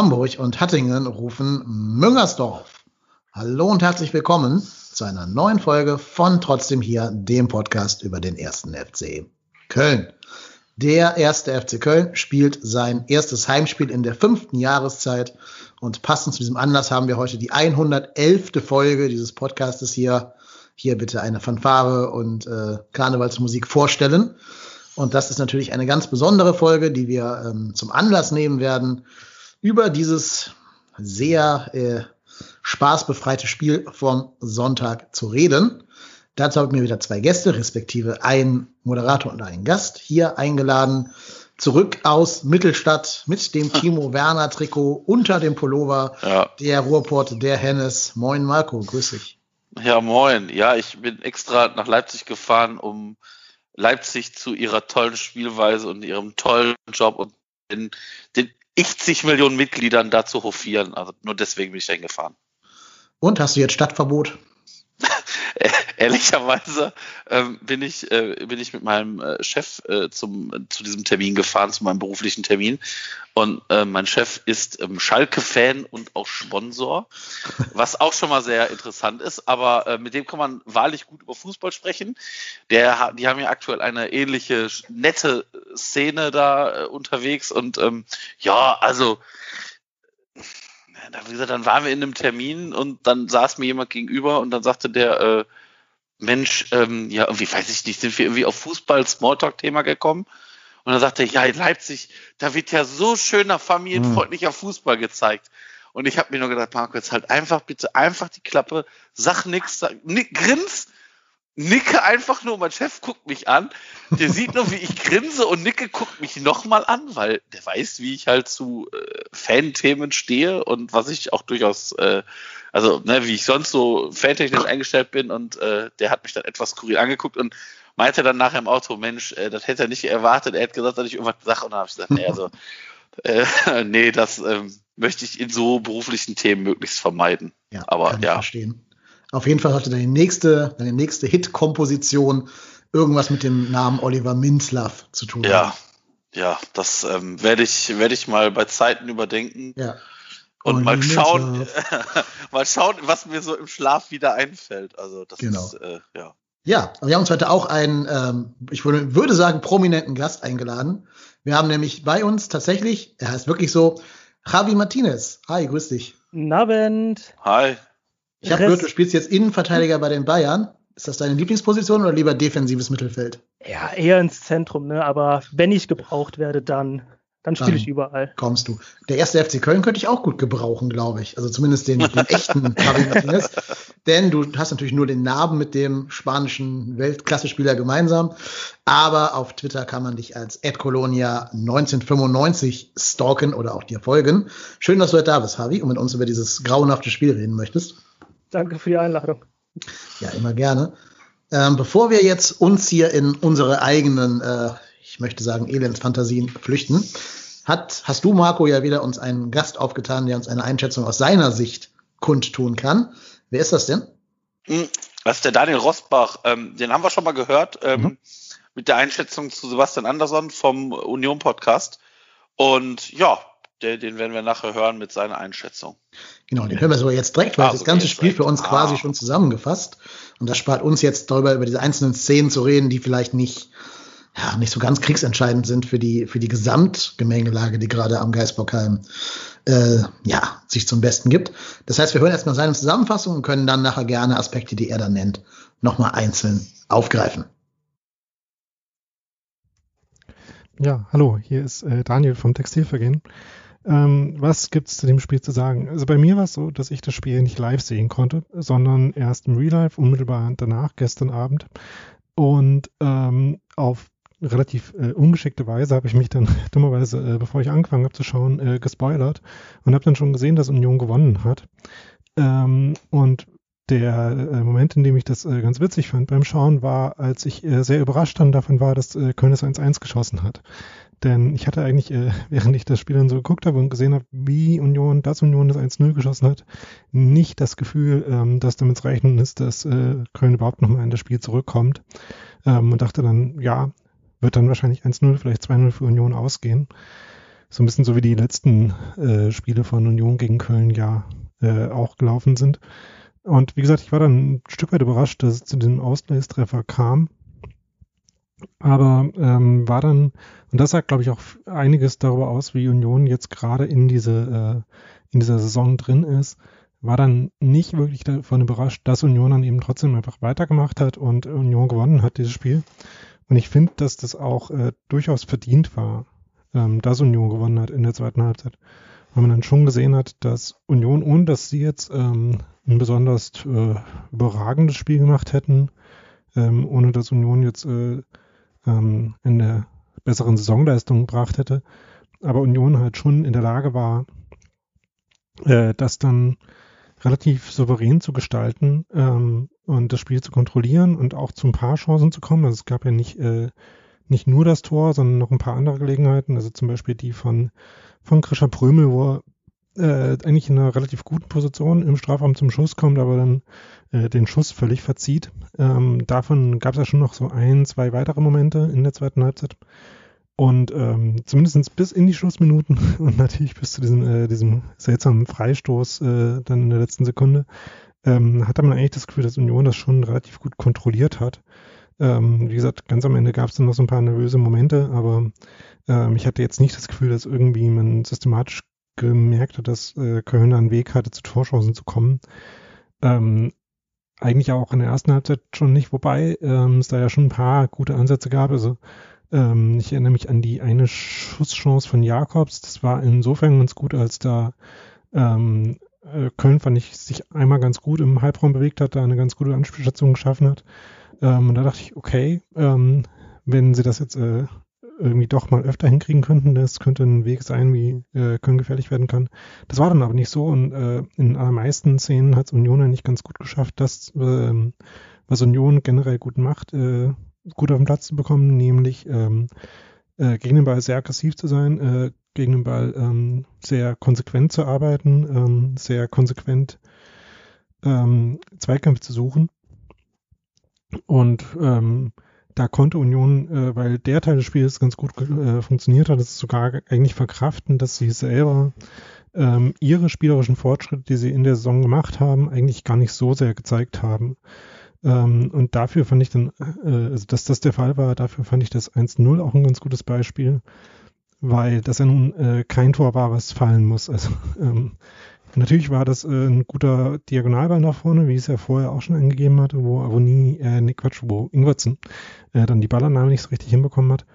Hamburg und Hattingen rufen Müngersdorf. Hallo und herzlich willkommen zu einer neuen Folge von Trotzdem hier, dem Podcast über den ersten FC Köln. Der erste FC Köln spielt sein erstes Heimspiel in der fünften Jahreszeit und passend zu diesem Anlass haben wir heute die 111. Folge dieses Podcastes hier. Hier bitte eine Fanfare und äh, Karnevalsmusik vorstellen. Und das ist natürlich eine ganz besondere Folge, die wir ähm, zum Anlass nehmen werden, über dieses sehr äh, spaßbefreite Spiel vom Sonntag zu reden. Dazu habe ich mir wieder zwei Gäste, respektive ein Moderator und einen Gast hier eingeladen. Zurück aus Mittelstadt mit dem Timo Werner Trikot unter dem Pullover. Ja. Der Ruhrport, der Hennes. Moin Marco, grüß dich. Ja, moin. Ja, ich bin extra nach Leipzig gefahren, um Leipzig zu ihrer tollen Spielweise und ihrem tollen Job und den, den zig Millionen Mitgliedern da zu hofieren. Also nur deswegen bin ich dahin gefahren. Und hast du jetzt Stadtverbot? Ehrlicherweise ähm, bin ich äh, bin ich mit meinem äh, Chef äh, zum zu diesem Termin gefahren, zu meinem beruflichen Termin. Und äh, mein Chef ist ähm, Schalke-Fan und auch Sponsor, was auch schon mal sehr interessant ist. Aber äh, mit dem kann man wahrlich gut über Fußball sprechen. Der, die haben ja aktuell eine ähnliche nette Szene da äh, unterwegs. Und ähm, ja, also wie gesagt, dann waren wir in einem Termin und dann saß mir jemand gegenüber und dann sagte der, äh, Mensch, ähm, ja, irgendwie weiß ich nicht, sind wir irgendwie auf Fußball-Smalltalk-Thema gekommen? Und dann sagte er, ja, in Leipzig, da wird ja so schöner familienfreundlicher hm. Fußball gezeigt. Und ich habe mir nur gedacht, Marco, jetzt halt einfach bitte einfach die Klappe, sag nix, sag, nick, grins nicke einfach nur, mein Chef guckt mich an, der sieht nur, wie ich grinse und nicke guckt mich nochmal an, weil der weiß, wie ich halt zu äh, Fan-Themen stehe und was ich auch durchaus, äh, also ne, wie ich sonst so fantechnisch eingestellt bin und äh, der hat mich dann etwas skurril angeguckt und meinte dann nachher im Auto, Mensch, äh, das hätte er nicht erwartet, er hätte gesagt, dass ich irgendwas sage und dann habe ich gesagt, nee, also äh, nee, das ähm, möchte ich in so beruflichen Themen möglichst vermeiden. Ja, aber ja. Verstehen. Auf jeden Fall hatte deine nächste, deine nächste Hit-Komposition irgendwas mit dem Namen Oliver Minzlaff zu tun. Ja, ja, das ähm, werde ich, werde ich mal bei Zeiten überdenken. Ja. Und Oliver mal schauen, mal schauen, was mir so im Schlaf wieder einfällt. Also das genau. ist, äh, ja. Ja, wir haben uns heute auch einen, ähm, ich würde, würde sagen, prominenten Gast eingeladen. Wir haben nämlich bei uns tatsächlich, er heißt wirklich so, Javi Martinez. Hi, grüß dich. Guten Abend. Hi. Ich habe gehört, du spielst jetzt Innenverteidiger bei den Bayern. Ist das deine Lieblingsposition oder lieber defensives Mittelfeld? Ja, eher ins Zentrum, ne? Aber wenn ich gebraucht werde, dann, dann spiele ich überall. Kommst du. Der erste FC Köln könnte ich auch gut gebrauchen, glaube ich. Also zumindest den, den echten Javi Martinez. Denn du hast natürlich nur den Namen mit dem spanischen Weltklasse-Spieler gemeinsam. Aber auf Twitter kann man dich als Colonia 1995 stalken oder auch dir folgen. Schön, dass du heute da bist, Javi, und mit uns über dieses grauenhafte Spiel reden möchtest. Danke für die Einladung. Ja, immer gerne. Ähm, bevor wir jetzt uns hier in unsere eigenen, äh, ich möchte sagen, Elendsfantasien flüchten, hat, hast du, Marco, ja wieder uns einen Gast aufgetan, der uns eine Einschätzung aus seiner Sicht kundtun kann. Wer ist das denn? Hm, das ist der Daniel Rosbach. Ähm, den haben wir schon mal gehört ähm, mhm. mit der Einschätzung zu Sebastian Andersson vom Union Podcast. Und ja, der, den werden wir nachher hören mit seiner Einschätzung. Genau, den hören wir sogar jetzt direkt, weil ah, das ganze Spiel direkt. für uns ah. quasi schon zusammengefasst. Und das spart uns jetzt darüber, über diese einzelnen Szenen zu reden, die vielleicht nicht, ja, nicht so ganz kriegsentscheidend sind für die, für die Gesamtgemengelage, die gerade am Geisbockheim äh, ja, sich zum Besten gibt. Das heißt, wir hören erstmal seine Zusammenfassung und können dann nachher gerne Aspekte, die er dann nennt, nochmal einzeln aufgreifen. Ja, hallo, hier ist äh, Daniel vom Textilvergehen. Ähm, was gibt's zu dem Spiel zu sagen? Also bei mir war es so, dass ich das Spiel nicht live sehen konnte, sondern erst im Real Life unmittelbar danach, gestern Abend. Und ähm, auf relativ äh, ungeschickte Weise habe ich mich dann dummerweise, äh, bevor ich angefangen habe zu schauen, äh, gespoilert und habe dann schon gesehen, dass Union gewonnen hat. Ähm, und der äh, Moment, in dem ich das äh, ganz witzig fand beim Schauen, war, als ich äh, sehr überrascht dann davon war, dass Köln es 1-1 geschossen hat. Denn ich hatte eigentlich, äh, während ich das Spiel dann so geguckt habe und gesehen habe, wie Union, das Union das 1-0 geschossen hat, nicht das Gefühl, ähm, dass damit zu rechnen ist, dass äh, Köln überhaupt nochmal in das Spiel zurückkommt. Ähm, und dachte dann, ja, wird dann wahrscheinlich 1-0, vielleicht 2-0 für Union ausgehen. so ein bisschen so wie die letzten äh, Spiele von Union gegen Köln ja äh, auch gelaufen sind. Und wie gesagt, ich war dann ein Stück weit überrascht, dass es zu diesem Ausgleichstreffer kam. Aber ähm, war dann, und das sagt, glaube ich, auch einiges darüber aus, wie Union jetzt gerade in diese äh, in dieser Saison drin ist, war dann nicht wirklich davon überrascht, dass Union dann eben trotzdem einfach weitergemacht hat und Union gewonnen hat, dieses Spiel. Und ich finde, dass das auch äh, durchaus verdient war, ähm, dass Union gewonnen hat in der zweiten Halbzeit. Weil man dann schon gesehen hat, dass Union, ohne dass sie jetzt ähm, ein besonders äh, überragendes Spiel gemacht hätten, ähm, ohne dass Union jetzt äh, ähm, eine besseren Saisonleistung gebracht hätte, aber Union halt schon in der Lage war, äh, das dann relativ souverän zu gestalten ähm, und das Spiel zu kontrollieren und auch zu ein paar Chancen zu kommen. Also es gab ja nicht, äh, nicht nur das Tor, sondern noch ein paar andere Gelegenheiten. Also zum Beispiel die von, von Krischer Prömel, wo er äh, eigentlich in einer relativ guten Position im Strafraum zum Schuss kommt, aber dann äh, den Schuss völlig verzieht. Ähm, davon gab es ja schon noch so ein, zwei weitere Momente in der zweiten Halbzeit. Und ähm, zumindest bis in die Schlussminuten und natürlich bis zu diesem, äh, diesem seltsamen Freistoß äh, dann in der letzten Sekunde, ähm, hatte man eigentlich das Gefühl, dass Union das schon relativ gut kontrolliert hat. Ähm, wie gesagt, ganz am Ende gab es dann noch so ein paar nervöse Momente, aber ähm, ich hatte jetzt nicht das Gefühl, dass irgendwie man systematisch gemerkt hat, dass äh, Köln einen Weg hatte, zu Torchancen zu kommen. Ähm, eigentlich auch in der ersten Halbzeit schon nicht, wobei ähm, es da ja schon ein paar gute Ansätze gab. Also ähm, ich erinnere mich an die eine Schusschance von Jakobs. Das war insofern ganz gut, als da ähm, äh, Köln, fand ich, sich einmal ganz gut im Halbraum bewegt hat, da eine ganz gute Anspielstation geschaffen hat. Ähm, und da dachte ich, okay, ähm, wenn sie das jetzt äh, irgendwie doch mal öfter hinkriegen könnten, das könnte ein Weg sein, wie äh, Köln gefährlich werden kann. Das war dann aber nicht so und äh, in allermeisten Szenen hat es Union nicht ganz gut geschafft, das, äh, was Union generell gut macht, äh, gut auf den Platz zu bekommen, nämlich ähm, äh, gegen den Ball sehr aggressiv zu sein, äh, gegen den Ball ähm, sehr konsequent zu arbeiten, ähm, sehr konsequent ähm, Zweikämpfe zu suchen. Und ähm, da konnte Union, äh, weil der Teil des Spiels ganz gut äh, funktioniert hat, es sogar eigentlich verkraften, dass sie selber ähm, ihre spielerischen Fortschritte, die sie in der Saison gemacht haben, eigentlich gar nicht so sehr gezeigt haben. Ähm, und dafür fand ich dann, äh, also dass das der Fall war, dafür fand ich das 1-0 auch ein ganz gutes Beispiel, weil das ja nun äh, kein Tor war, was fallen muss. Also ähm, natürlich war das äh, ein guter Diagonalball nach vorne, wie es ja vorher auch schon angegeben hatte, wo Avoni, äh, nee, Quatsch, wo Ingwertsen äh, dann die Ballannahme nicht so richtig hinbekommen hat.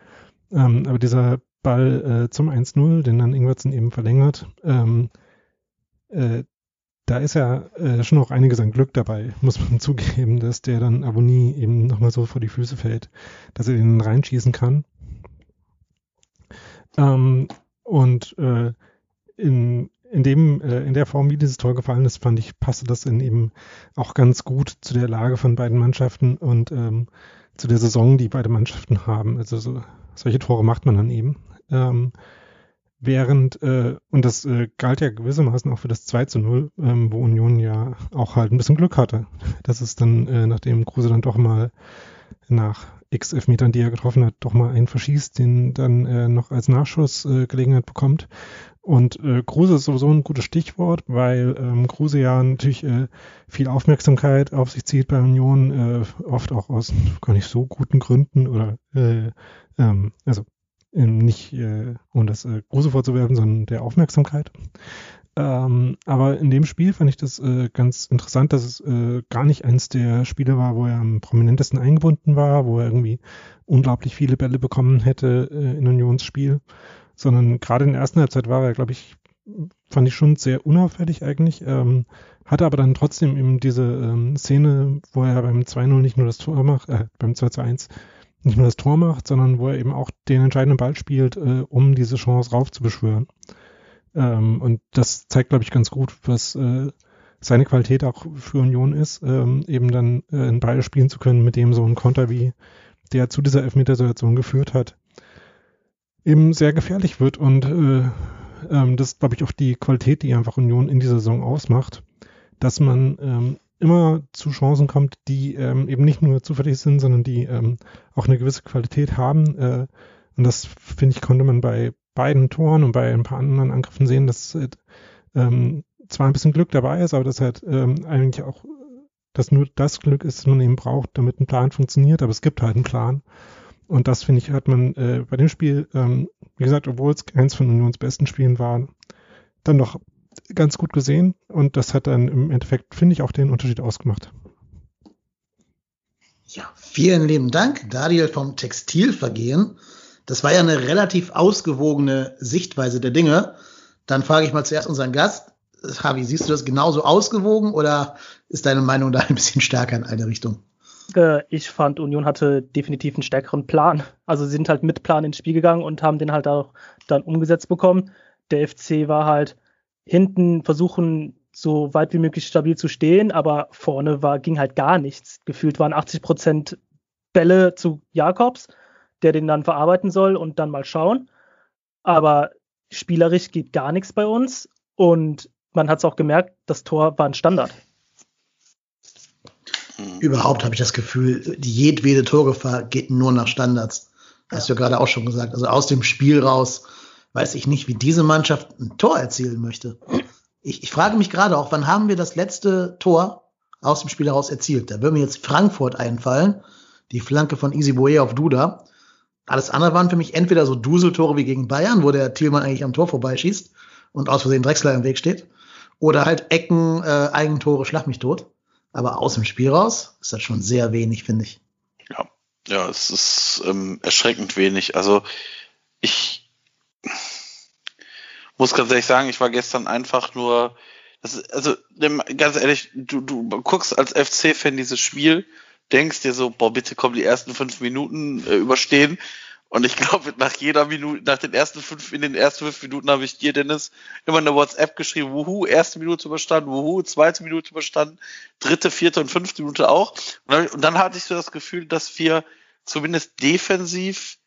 Ähm, aber dieser Ball äh, zum 1-0, den dann Ingwertsen eben verlängert, ähm, äh, da ist ja äh, schon auch einiges an Glück dabei, muss man zugeben, dass der dann Abonnie eben nochmal so vor die Füße fällt, dass er den reinschießen kann. Ähm, und äh, in, in dem, äh, in der Form, wie dieses Tor gefallen ist, fand ich, passte das in eben auch ganz gut zu der Lage von beiden Mannschaften und ähm, zu der Saison, die beide Mannschaften haben. Also so, solche Tore macht man dann eben. Ähm, Während, äh, und das äh, galt ja gewissermaßen auch für das 2 zu 0, ähm, wo Union ja auch halt ein bisschen Glück hatte. Das ist dann, äh, nachdem Kruse dann doch mal nach x Elfmetern, die er getroffen hat, doch mal einen verschießt, den dann äh, noch als Nachschuss äh, bekommt. Und äh, Kruse ist sowieso ein gutes Stichwort, weil ähm, Kruse ja natürlich äh, viel Aufmerksamkeit auf sich zieht bei Union, äh, oft auch aus gar nicht so guten Gründen oder äh, ähm, also ähm, nicht äh, um das äh, Große vorzuwerfen, sondern der Aufmerksamkeit. Ähm, aber in dem Spiel fand ich das äh, ganz interessant, dass es äh, gar nicht eins der Spiele war, wo er am prominentesten eingebunden war, wo er irgendwie unglaublich viele Bälle bekommen hätte äh, in Unionsspiel, sondern gerade in der ersten Halbzeit war er, glaube ich, fand ich schon sehr unauffällig eigentlich, ähm, hatte aber dann trotzdem eben diese ähm, Szene, wo er beim 2-0 nicht nur das Tor macht, äh, beim 2 1 nicht nur das Tor macht, sondern wo er eben auch den entscheidenden Ball spielt, äh, um diese Chance raufzubeschwören. Ähm, und das zeigt, glaube ich, ganz gut, was äh, seine Qualität auch für Union ist, ähm, eben dann äh, einen Ball spielen zu können, mit dem so ein Konter wie der zu dieser Elfmetersituation geführt hat, eben sehr gefährlich wird. Und äh, ähm, das ist, glaube ich, auch die Qualität, die einfach Union in dieser Saison ausmacht, dass man ähm, immer zu Chancen kommt, die ähm, eben nicht nur zufällig sind, sondern die ähm, auch eine gewisse Qualität haben. Äh, und das, finde ich, konnte man bei beiden Toren und bei ein paar anderen Angriffen sehen, dass ähm, zwar ein bisschen Glück dabei ist, aber dass halt ähm, eigentlich auch, dass nur das Glück ist, das man eben braucht, damit ein Plan funktioniert, aber es gibt halt einen Plan. Und das, finde ich, hat man äh, bei dem Spiel, ähm, wie gesagt, obwohl es eins von Unions besten Spielen war, dann doch ganz gut gesehen. Und das hat dann im Endeffekt, finde ich, auch den Unterschied ausgemacht. Ja, vielen lieben Dank, Daniel vom Textilvergehen. Das war ja eine relativ ausgewogene Sichtweise der Dinge. Dann frage ich mal zuerst unseren Gast. Javi, siehst du das genauso ausgewogen oder ist deine Meinung da ein bisschen stärker in eine Richtung? Äh, ich fand, Union hatte definitiv einen stärkeren Plan. Also sie sind halt mit Plan ins Spiel gegangen und haben den halt auch dann umgesetzt bekommen. Der FC war halt hinten versuchen, so weit wie möglich stabil zu stehen, aber vorne war, ging halt gar nichts. Gefühlt waren 80 Prozent Bälle zu Jakobs, der den dann verarbeiten soll und dann mal schauen. Aber spielerisch geht gar nichts bei uns und man hat es auch gemerkt, das Tor war ein Standard. Überhaupt habe ich das Gefühl, die jedwede Torgefahr geht nur nach Standards. Hast ja. du ja gerade auch schon gesagt. Also aus dem Spiel raus weiß ich nicht, wie diese Mannschaft ein Tor erzielen möchte. Ich, ich frage mich gerade auch, wann haben wir das letzte Tor aus dem Spiel heraus erzielt? Da würde mir jetzt Frankfurt einfallen, die Flanke von Easy Boye auf Duda. Alles andere waren für mich entweder so Duseltore wie gegen Bayern, wo der Thielmann eigentlich am Tor vorbeischießt und aus Versehen Drechsler im Weg steht. Oder halt Ecken, äh, Eigentore, Schlag mich tot. Aber aus dem Spiel raus ist das schon sehr wenig, finde ich. Ja, ja, es ist ähm, erschreckend wenig. Also ich muss ganz ehrlich sagen, ich war gestern einfach nur, ist, also ganz ehrlich, du, du guckst als FC-Fan dieses Spiel, denkst dir so, boah, bitte komm die ersten fünf Minuten äh, überstehen und ich glaube, nach jeder Minute, nach den ersten fünf, in den ersten fünf Minuten habe ich dir, Dennis, immer eine WhatsApp geschrieben, wuhu, erste Minute überstanden, wuhu, zweite Minute überstanden, dritte, vierte und fünfte Minute auch. Und dann, und dann hatte ich so das Gefühl, dass wir zumindest defensiv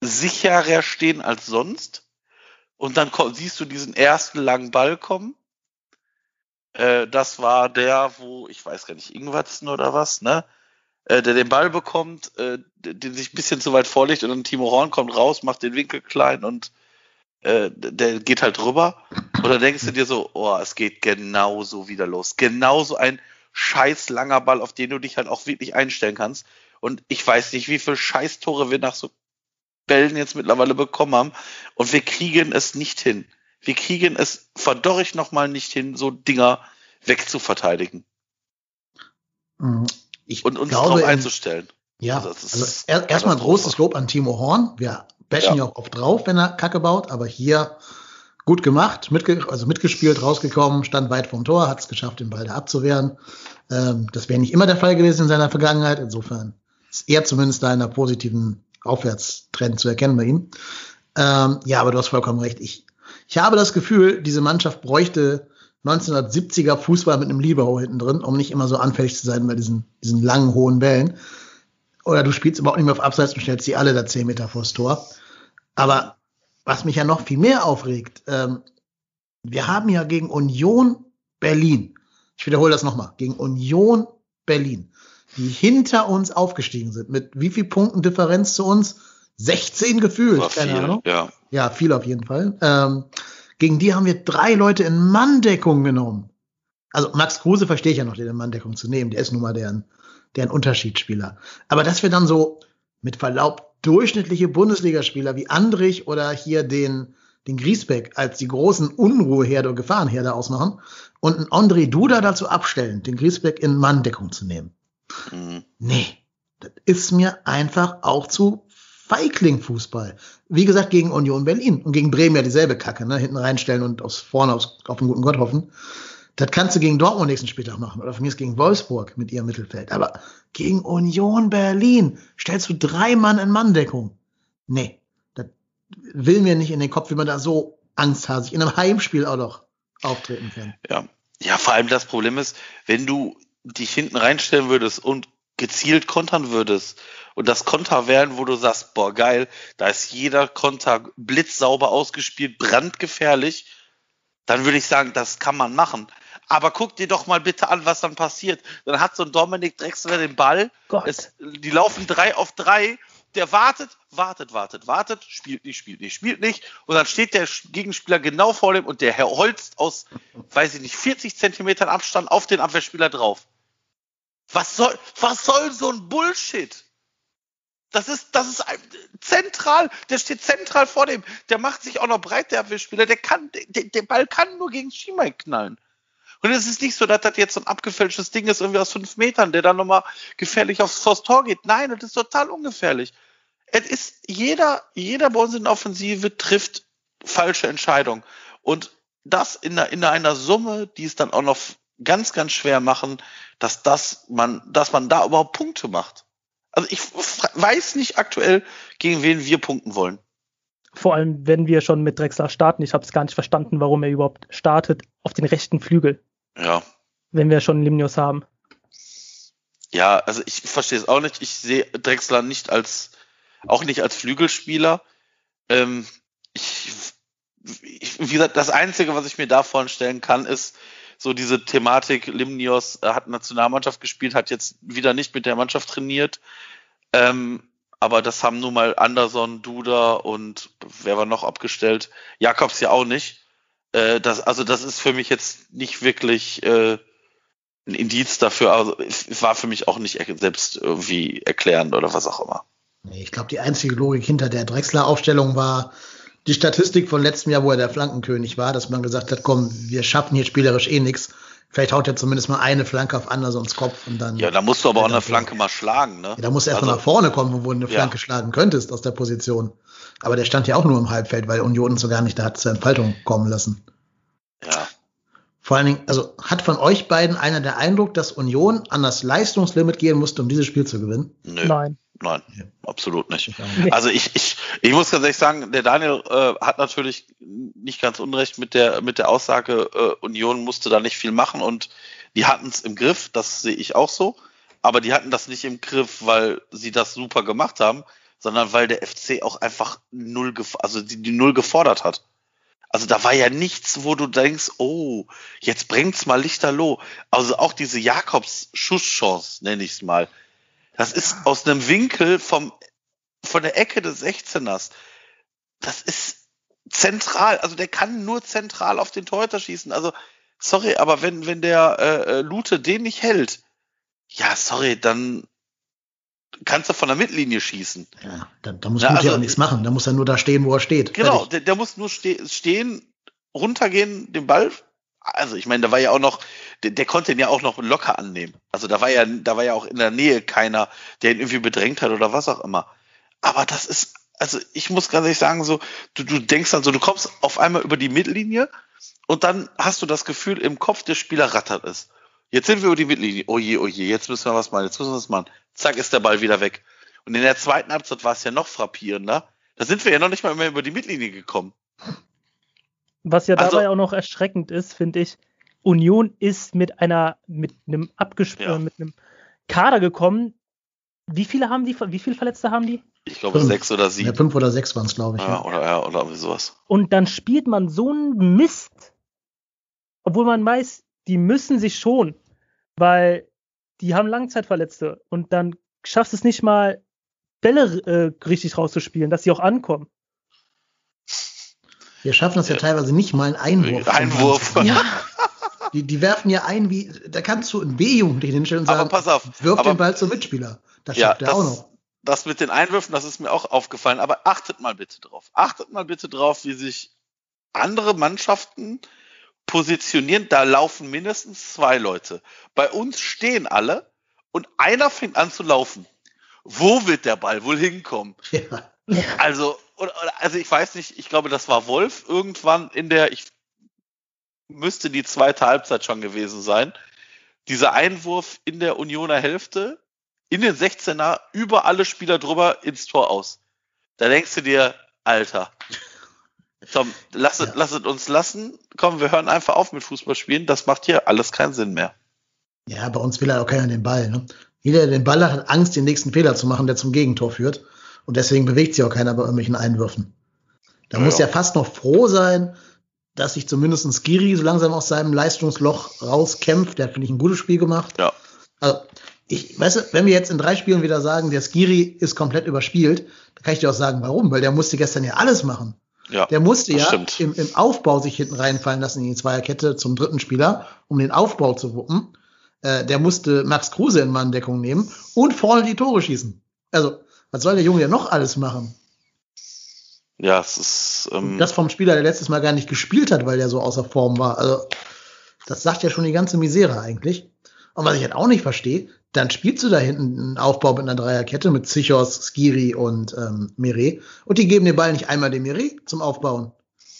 sicherer stehen als sonst. Und dann siehst du diesen ersten langen Ball kommen. Äh, das war der, wo, ich weiß gar nicht, Ingwatzen oder was, ne? äh, der den Ball bekommt, äh, den sich ein bisschen zu weit vorlegt und dann Timo Horn kommt raus, macht den Winkel klein und äh, der geht halt rüber. Und dann denkst du dir so, oh, es geht genauso wieder los. Genauso ein scheiß langer Ball, auf den du dich halt auch wirklich einstellen kannst. Und ich weiß nicht, wie viele Scheißtore wir nach so Bällen jetzt mittlerweile bekommen haben. Und wir kriegen es nicht hin. Wir kriegen es verdorrig nochmal nicht hin, so Dinger wegzuverteidigen. Mhm. Ich und uns glaube, darauf einzustellen. Ja, also, also er, erstmal großes Lob an Timo Horn. Wir bashen ja. ja auch oft drauf, wenn er Kacke baut, aber hier gut gemacht, mitge also mitgespielt, rausgekommen, stand weit vom Tor, hat es geschafft, den Ball da abzuwehren. Ähm, das wäre nicht immer der Fall gewesen in seiner Vergangenheit. Insofern ist er zumindest da in einer positiven Aufwärtstrend zu erkennen bei ihm. Ähm, ja, aber du hast vollkommen recht. Ich, ich habe das Gefühl, diese Mannschaft bräuchte 1970er Fußball mit einem Libero hinten drin, um nicht immer so anfällig zu sein bei diesen, diesen langen, hohen Bällen. Oder du spielst überhaupt nicht mehr auf Abseits und stellst die alle da 10 Meter vors Tor. Aber was mich ja noch viel mehr aufregt, ähm, wir haben ja gegen Union Berlin, ich wiederhole das nochmal, gegen Union Berlin, die hinter uns aufgestiegen sind, mit wie viel Punkten Differenz zu uns? 16 gefühlt, keine viel, Ahnung. Ja. ja, viel auf jeden Fall. Ähm, gegen die haben wir drei Leute in Manndeckung genommen. Also Max Kruse verstehe ich ja noch, den in Manndeckung zu nehmen. Der ist nun mal deren, deren Unterschiedsspieler. Aber dass wir dann so mit Verlaub durchschnittliche Bundesligaspieler wie Andrich oder hier den, den Griesbeck als die großen Unruheherde und Gefahrenherde ausmachen und einen André Duda dazu abstellen, den Griesbeck in Manndeckung zu nehmen. Mhm. Nee, das ist mir einfach auch zu Feigling-Fußball. Wie gesagt, gegen Union Berlin und gegen Bremen ja dieselbe Kacke, ne? Hinten reinstellen und aus vorne aus, auf den guten Gott hoffen. Das kannst du gegen Dortmund nächsten Spieltag machen oder von mir ist gegen Wolfsburg mit ihrem Mittelfeld. Aber gegen Union Berlin stellst du drei Mann in Manndeckung. Nee, das will mir nicht in den Kopf, wie man da so angsthasig in einem Heimspiel auch noch auftreten kann. Ja, ja, vor allem das Problem ist, wenn du dich hinten reinstellen würdest und gezielt kontern würdest und das Konter wären, wo du sagst, boah, geil, da ist jeder Konter blitzsauber ausgespielt, brandgefährlich, dann würde ich sagen, das kann man machen. Aber guck dir doch mal bitte an, was dann passiert. Dann hat so ein Dominik Drexler den Ball, es, die laufen drei auf drei der wartet, wartet, wartet, wartet, spielt nicht, spielt nicht, spielt nicht. Und dann steht der Gegenspieler genau vor dem und der Herr holzt aus, weiß ich nicht, 40 Zentimetern Abstand auf den Abwehrspieler drauf. Was soll, was soll so ein Bullshit? Das ist, das ist zentral, der steht zentral vor dem, der macht sich auch noch breit, der Abwehrspieler, der kann, der, der Ball kann nur gegen Schienbein knallen. Und es ist nicht so, dass das jetzt so ein abgefälschtes Ding ist, irgendwie aus fünf Metern, der dann nochmal gefährlich aufs, vors Tor geht. Nein, das ist total ungefährlich. Es ist, jeder, jeder bei uns in der Offensive trifft falsche Entscheidungen. Und das in einer, in einer Summe, die es dann auch noch ganz, ganz schwer machen, dass das man, dass man da überhaupt Punkte macht. Also ich weiß nicht aktuell, gegen wen wir punkten wollen. Vor allem, wenn wir schon mit Drexler starten. Ich habe es gar nicht verstanden, warum er überhaupt startet auf den rechten Flügel. Ja. Wenn wir schon Limnios haben. Ja, also ich verstehe es auch nicht. Ich sehe Drexler nicht als, auch nicht als Flügelspieler. Ähm, ich, ich, wie gesagt, das Einzige, was ich mir da vorstellen kann, ist, so diese Thematik, Limnios äh, hat Nationalmannschaft gespielt, hat jetzt wieder nicht mit der Mannschaft trainiert. Ähm, aber das haben nun mal Anderson, Duda und wer war noch abgestellt? Jakobs ja auch nicht. Äh, das, also das ist für mich jetzt nicht wirklich äh, ein Indiz dafür. Also es war für mich auch nicht selbst irgendwie erklärend oder was auch immer. Ich glaube, die einzige Logik hinter der Drexler-Aufstellung war, die Statistik von letztem Jahr, wo er der Flankenkönig war, dass man gesagt hat, komm, wir schaffen hier spielerisch eh nichts. Vielleicht haut er zumindest mal eine Flanke auf Andersons Kopf und dann. Ja, da musst du aber auch eine Flanke mal schlagen, ne? Ja, da musst du erstmal also, nach vorne kommen, wo du eine Flanke ja. schlagen könntest aus der Position. Aber der stand ja auch nur im Halbfeld, weil Union uns so gar nicht da hat zur Entfaltung kommen lassen. Ja. Vor allen Dingen, also hat von euch beiden einer der Eindruck, dass Union an das Leistungslimit gehen musste, um dieses Spiel zu gewinnen? Nö. Nein. Nein, ja. absolut nicht. Also ich, ich, ich muss ganz ehrlich sagen, der Daniel äh, hat natürlich nicht ganz unrecht mit der, mit der Aussage, äh, Union musste da nicht viel machen und die hatten es im Griff, das sehe ich auch so. Aber die hatten das nicht im Griff, weil sie das super gemacht haben, sondern weil der FC auch einfach null, also die, die null gefordert hat. Also da war ja nichts, wo du denkst, oh, jetzt bringt's mal Lichterloh. Also auch diese Jakobs-Schusschance, nenne ich es mal das ist aus einem Winkel vom, von der Ecke des 16ers. Das ist zentral. Also der kann nur zentral auf den Torhüter schießen. Also, sorry, aber wenn, wenn der äh, äh, Lute den nicht hält, ja, sorry, dann kannst du von der Mittellinie schießen. Ja, da, da muss ja, Lute also, ja auch nichts machen. Da muss er nur da stehen, wo er steht. Genau, der, der, muss nur ste stehen, runtergehen, den Ball also ich meine, da war ja auch noch, der, der, konnte ihn ja auch noch locker annehmen. Also da war ja, da war ja auch in der Nähe keiner, der ihn irgendwie bedrängt hat oder was auch immer. Aber das ist, also ich muss ganz ehrlich sagen, so, du, du denkst dann so, du kommst auf einmal über die Mittellinie und dann hast du das Gefühl, im Kopf der Spieler rattert es. Jetzt sind wir über die Mittellinie. Oh je, oh je, jetzt müssen wir was machen, jetzt müssen wir was machen. Zack, ist der Ball wieder weg. Und in der zweiten Halbzeit war es ja noch frappierender. Da sind wir ja noch nicht mal mehr über die Mittellinie gekommen. Was ja also, dabei auch noch erschreckend ist, finde ich, Union ist mit einer, mit einem abgesprochen, ja. mit einem Kader gekommen. Wie viele haben die, wie viele Verletzte haben die? Ich glaube fünf. sechs oder sieben. Ja, fünf oder sechs waren es, glaube ich. Ja, ja, Oder, ja, oder sowas. Und dann spielt man so einen Mist, obwohl man weiß, die müssen sich schon, weil die haben Langzeitverletzte und dann schaffst du es nicht mal, Bälle äh, richtig rauszuspielen, dass sie auch ankommen. Wir schaffen ja, ja teilweise nicht mal einen Einwurf. Einwurf. Ja. Die, die werfen ja ein, wie, da kannst du einen B-Jugendlichen hinstellen und sagen, aber pass auf, wirf aber, den Ball zum Mitspieler. Das ja, schafft er das, auch noch. Das mit den Einwürfen, das ist mir auch aufgefallen, aber achtet mal bitte drauf. Achtet mal bitte drauf, wie sich andere Mannschaften positionieren. Da laufen mindestens zwei Leute. Bei uns stehen alle und einer fängt an zu laufen. Wo wird der Ball wohl hinkommen? Ja. Also, also ich weiß nicht, ich glaube, das war Wolf irgendwann in der, ich müsste die zweite Halbzeit schon gewesen sein. Dieser Einwurf in der Unioner Hälfte, in den 16er, über alle Spieler drüber ins Tor aus. Da denkst du dir, Alter, Tom, lasset, ja. lasset uns lassen. Komm, wir hören einfach auf mit Fußballspielen. Das macht hier alles keinen Sinn mehr. Ja, bei uns will halt auch keiner den Ball. Ne? Jeder, der den Ball hat, hat Angst, den nächsten Fehler zu machen, der zum Gegentor führt. Und deswegen bewegt sich auch keiner bei irgendwelchen Einwürfen. Da ja, muss ja fast noch froh sein, dass sich zumindest ein Skiri so langsam aus seinem Leistungsloch rauskämpft. Der hat, finde ich, ein gutes Spiel gemacht. Ja. Also, Ich, weißt du, wenn wir jetzt in drei Spielen wieder sagen, der Skiri ist komplett überspielt, dann kann ich dir auch sagen, warum, weil der musste gestern ja alles machen. Ja, Der musste ja im, im Aufbau sich hinten reinfallen lassen in die Zweierkette zum dritten Spieler, um den Aufbau zu wuppen. Äh, der musste Max Kruse in Manndeckung nehmen und vorne die Tore schießen. Also, was soll der Junge ja noch alles machen? Ja, es ist. Ähm, Das vom Spieler, der letztes Mal gar nicht gespielt hat, weil der so außer Form war. Also, das sagt ja schon die ganze Misere eigentlich. Und was ich halt auch nicht verstehe, dann spielst du da hinten einen Aufbau mit einer Dreierkette mit Zichos, Skiri und ähm, Mire und die geben den Ball nicht einmal dem Mire zum Aufbauen.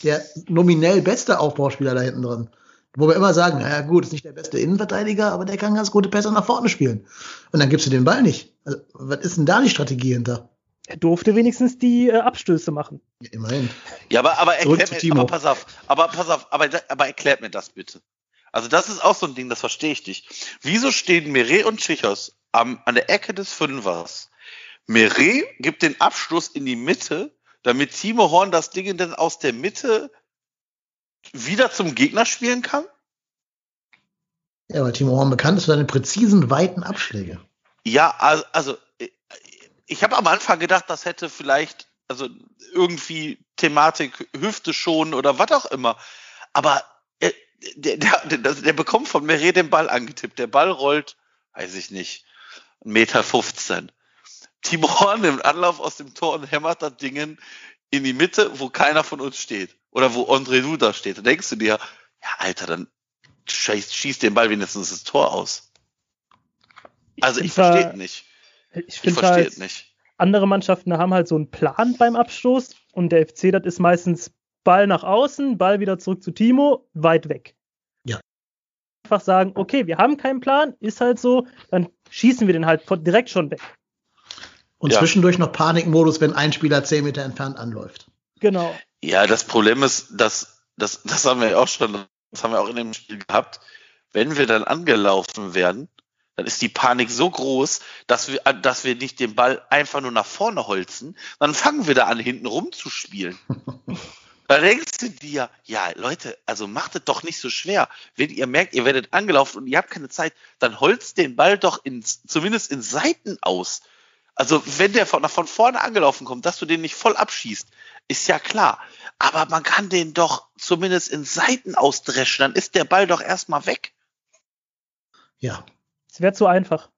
Der nominell beste Aufbauspieler da hinten drin. Wo wir immer sagen, naja gut, ist nicht der beste Innenverteidiger, aber der kann ganz gute Pässe nach vorne spielen. Und dann gibst du den Ball nicht. Also, was ist denn da die Strategie hinter? Er durfte wenigstens die äh, Abstöße machen. Ja, immerhin. ja, aber, aber erklärt mir, Timo. aber pass auf, aber pass auf, aber, aber erklärt mir das bitte. Also das ist auch so ein Ding, das verstehe ich nicht. Wieso stehen Mire und Chichos am, an der Ecke des Fünfers? Mire gibt den Abschluss in die Mitte, damit Timo Horn das Ding dann aus der Mitte wieder zum Gegner spielen kann? Ja, weil Timo Horn bekannt ist für seine präzisen, weiten Abschläge. Ja, also, also ich habe am Anfang gedacht, das hätte vielleicht also irgendwie Thematik Hüfte schonen oder was auch immer. Aber äh, der, der, der, der bekommt von Meret den Ball angetippt. Der Ball rollt, weiß ich nicht, 1,15 Meter. 15. Timo Horn nimmt Anlauf aus dem Tor und hämmert das Ding in die Mitte, wo keiner von uns steht. Oder wo André Duda steht. Da denkst du dir, ja, Alter, dann schießt, schießt den Ball wenigstens das Tor aus. Also ich da- verstehe nicht. Ich Ich finde verstehe halt, es nicht. andere Mannschaften haben halt so einen Plan beim Abstoß und der FC, das ist meistens Ball nach außen, Ball wieder zurück zu Timo, weit weg. Ja. Einfach sagen, okay, wir haben keinen Plan, ist halt so, dann schießen wir den halt direkt schon weg. Und Ja. zwischendurch noch Panikmodus, wenn ein Spieler zehn Meter entfernt anläuft. Genau. Ja, das Problem ist, dass das, das haben wir ja auch schon, das haben wir auch in dem Spiel gehabt. Wenn wir dann angelaufen werden, dann ist die Panik so groß, dass wir, dass wir nicht den Ball einfach nur nach vorne holzen, dann fangen wir da an, hinten rumzuspielen. Da denkst du dir, ja, Leute, also macht es doch nicht so schwer. Wenn ihr merkt, ihr werdet angelaufen und ihr habt keine Zeit, dann holzt den Ball doch ins, zumindest in Seiten aus. Also, wenn der von, von vorne angelaufen kommt, dass du den nicht voll abschießt, ist ja klar. Aber man kann den doch zumindest in Seiten ausdreschen, dann ist der Ball doch erstmal weg. Ja, Es wäre zu einfach.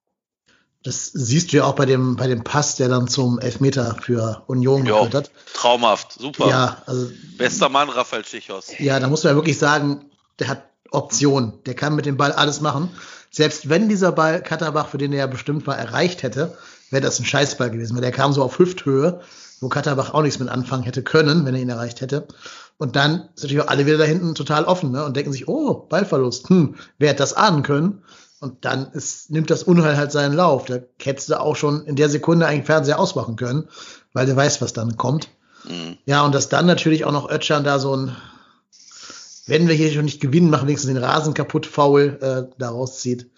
das siehst du ja auch bei dem, bei dem Pass, der dann zum Elfmeter für Union Jo. geführt hat. Traumhaft, super. Ja, also, Bester Mann, Raphael Schichos. ja, da muss man ja wirklich sagen, der hat Option. Der kann mit dem Ball alles machen. Selbst wenn dieser Ball Katterbach, für den er ja bestimmt war, erreicht hätte, wäre das ein Scheißball gewesen, weil der kam so auf Hüfthöhe, wo Katterbach auch nichts mit anfangen hätte können, wenn er ihn erreicht hätte. Und dann sind natürlich auch alle wieder da hinten total offen ne? und denken sich, oh, Ballverlust, hm, wer hätte das ahnen können? Und dann ist, nimmt das Unheil halt seinen Lauf. Da hättest du auch schon in der Sekunde eigentlich Fernseher ausmachen können, weil du weißt, was dann kommt. Mhm. Ja, und dass dann natürlich auch noch Ötchan da so ein, wenn wir hier schon nicht gewinnen, machen wenigstens den Rasen kaputt, faul äh, da rauszieht.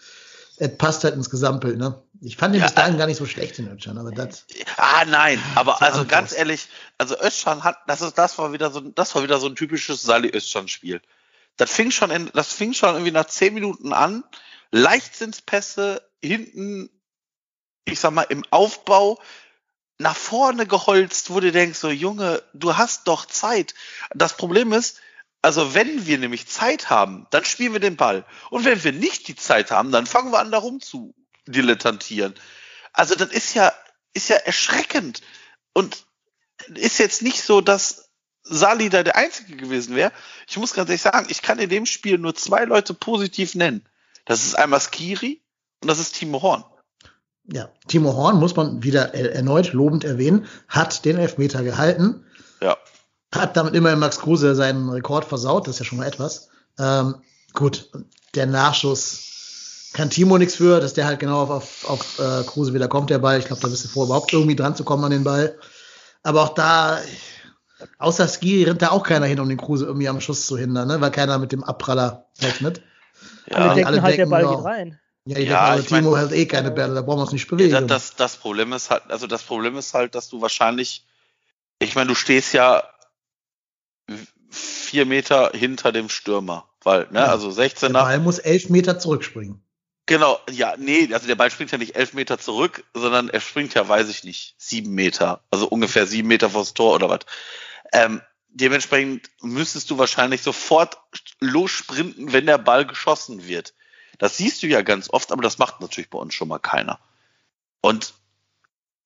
Es passt halt ins Gesamtbild, ne? Ich fand den Ja, bis dahin gar nicht so schlecht, den Ötchan, aber das, Ah, nein, aber So also ganz ehrlich, also Özcan hat, das ist, das war wieder so, das war wieder so ein typisches Sali Özcan-Spiel. Das fing schon in, das fing schon irgendwie nach zehn Minuten an. Leichtsinnspässe hinten, ich sag mal, im Aufbau nach vorne geholzt, wo du denkst, so Junge, du hast doch Zeit. Das Problem ist, also wenn wir nämlich Zeit haben, dann spielen wir den Ball. Und wenn wir nicht die Zeit haben, dann fangen wir an, da rum zu dilettantieren. Also das ist ja, ist ja erschreckend. Und ist jetzt nicht so, dass Sali da der Einzige gewesen wäre. Ich muss ganz ehrlich sagen, ich kann in dem Spiel nur zwei Leute positiv nennen. Das ist einmal Skiri und das ist Timo Horn. ja, Timo Horn, muss man wieder er erneut lobend erwähnen, hat den Elfmeter gehalten, Ja. hat damit immerhin Max Kruse seinen Rekord versaut, das ist ja schon mal etwas. Ähm, gut, der Nachschuss kann Timo nichts für, dass der halt genau auf, auf, auf äh, Kruse wieder kommt, der Ball. Ich glaube, da bist du vor, überhaupt irgendwie dran zu kommen an den Ball. Aber auch da, außer Ski rennt da auch keiner hin, um den Kruse irgendwie am Schuss zu hindern, ne? weil keiner mit dem Abpraller rechnet. Alle Ja, denken alle halt, der denken, Ball ja. geht rein. Ja, ich Ja, denke, ich mein- Timo hält eh keine Bälle, da brauchen wir uns nicht bewegen. Ja, das, das Problem ist halt, also das Problem ist halt, dass du wahrscheinlich, ich meine, du stehst ja vier Meter hinter dem Stürmer, weil, ne, Ja. also der 16er, Ball muss elf Meter zurückspringen. Genau, ja, nee, also der Ball springt ja nicht elf Meter zurück, sondern er springt ja, weiß ich nicht, sieben Meter, also ungefähr sieben Meter vors Tor oder was. Ähm, dementsprechend müsstest du wahrscheinlich sofort lossprinten, wenn der Ball geschossen wird. Das siehst du ja ganz oft, aber das macht natürlich bei uns schon mal keiner. Und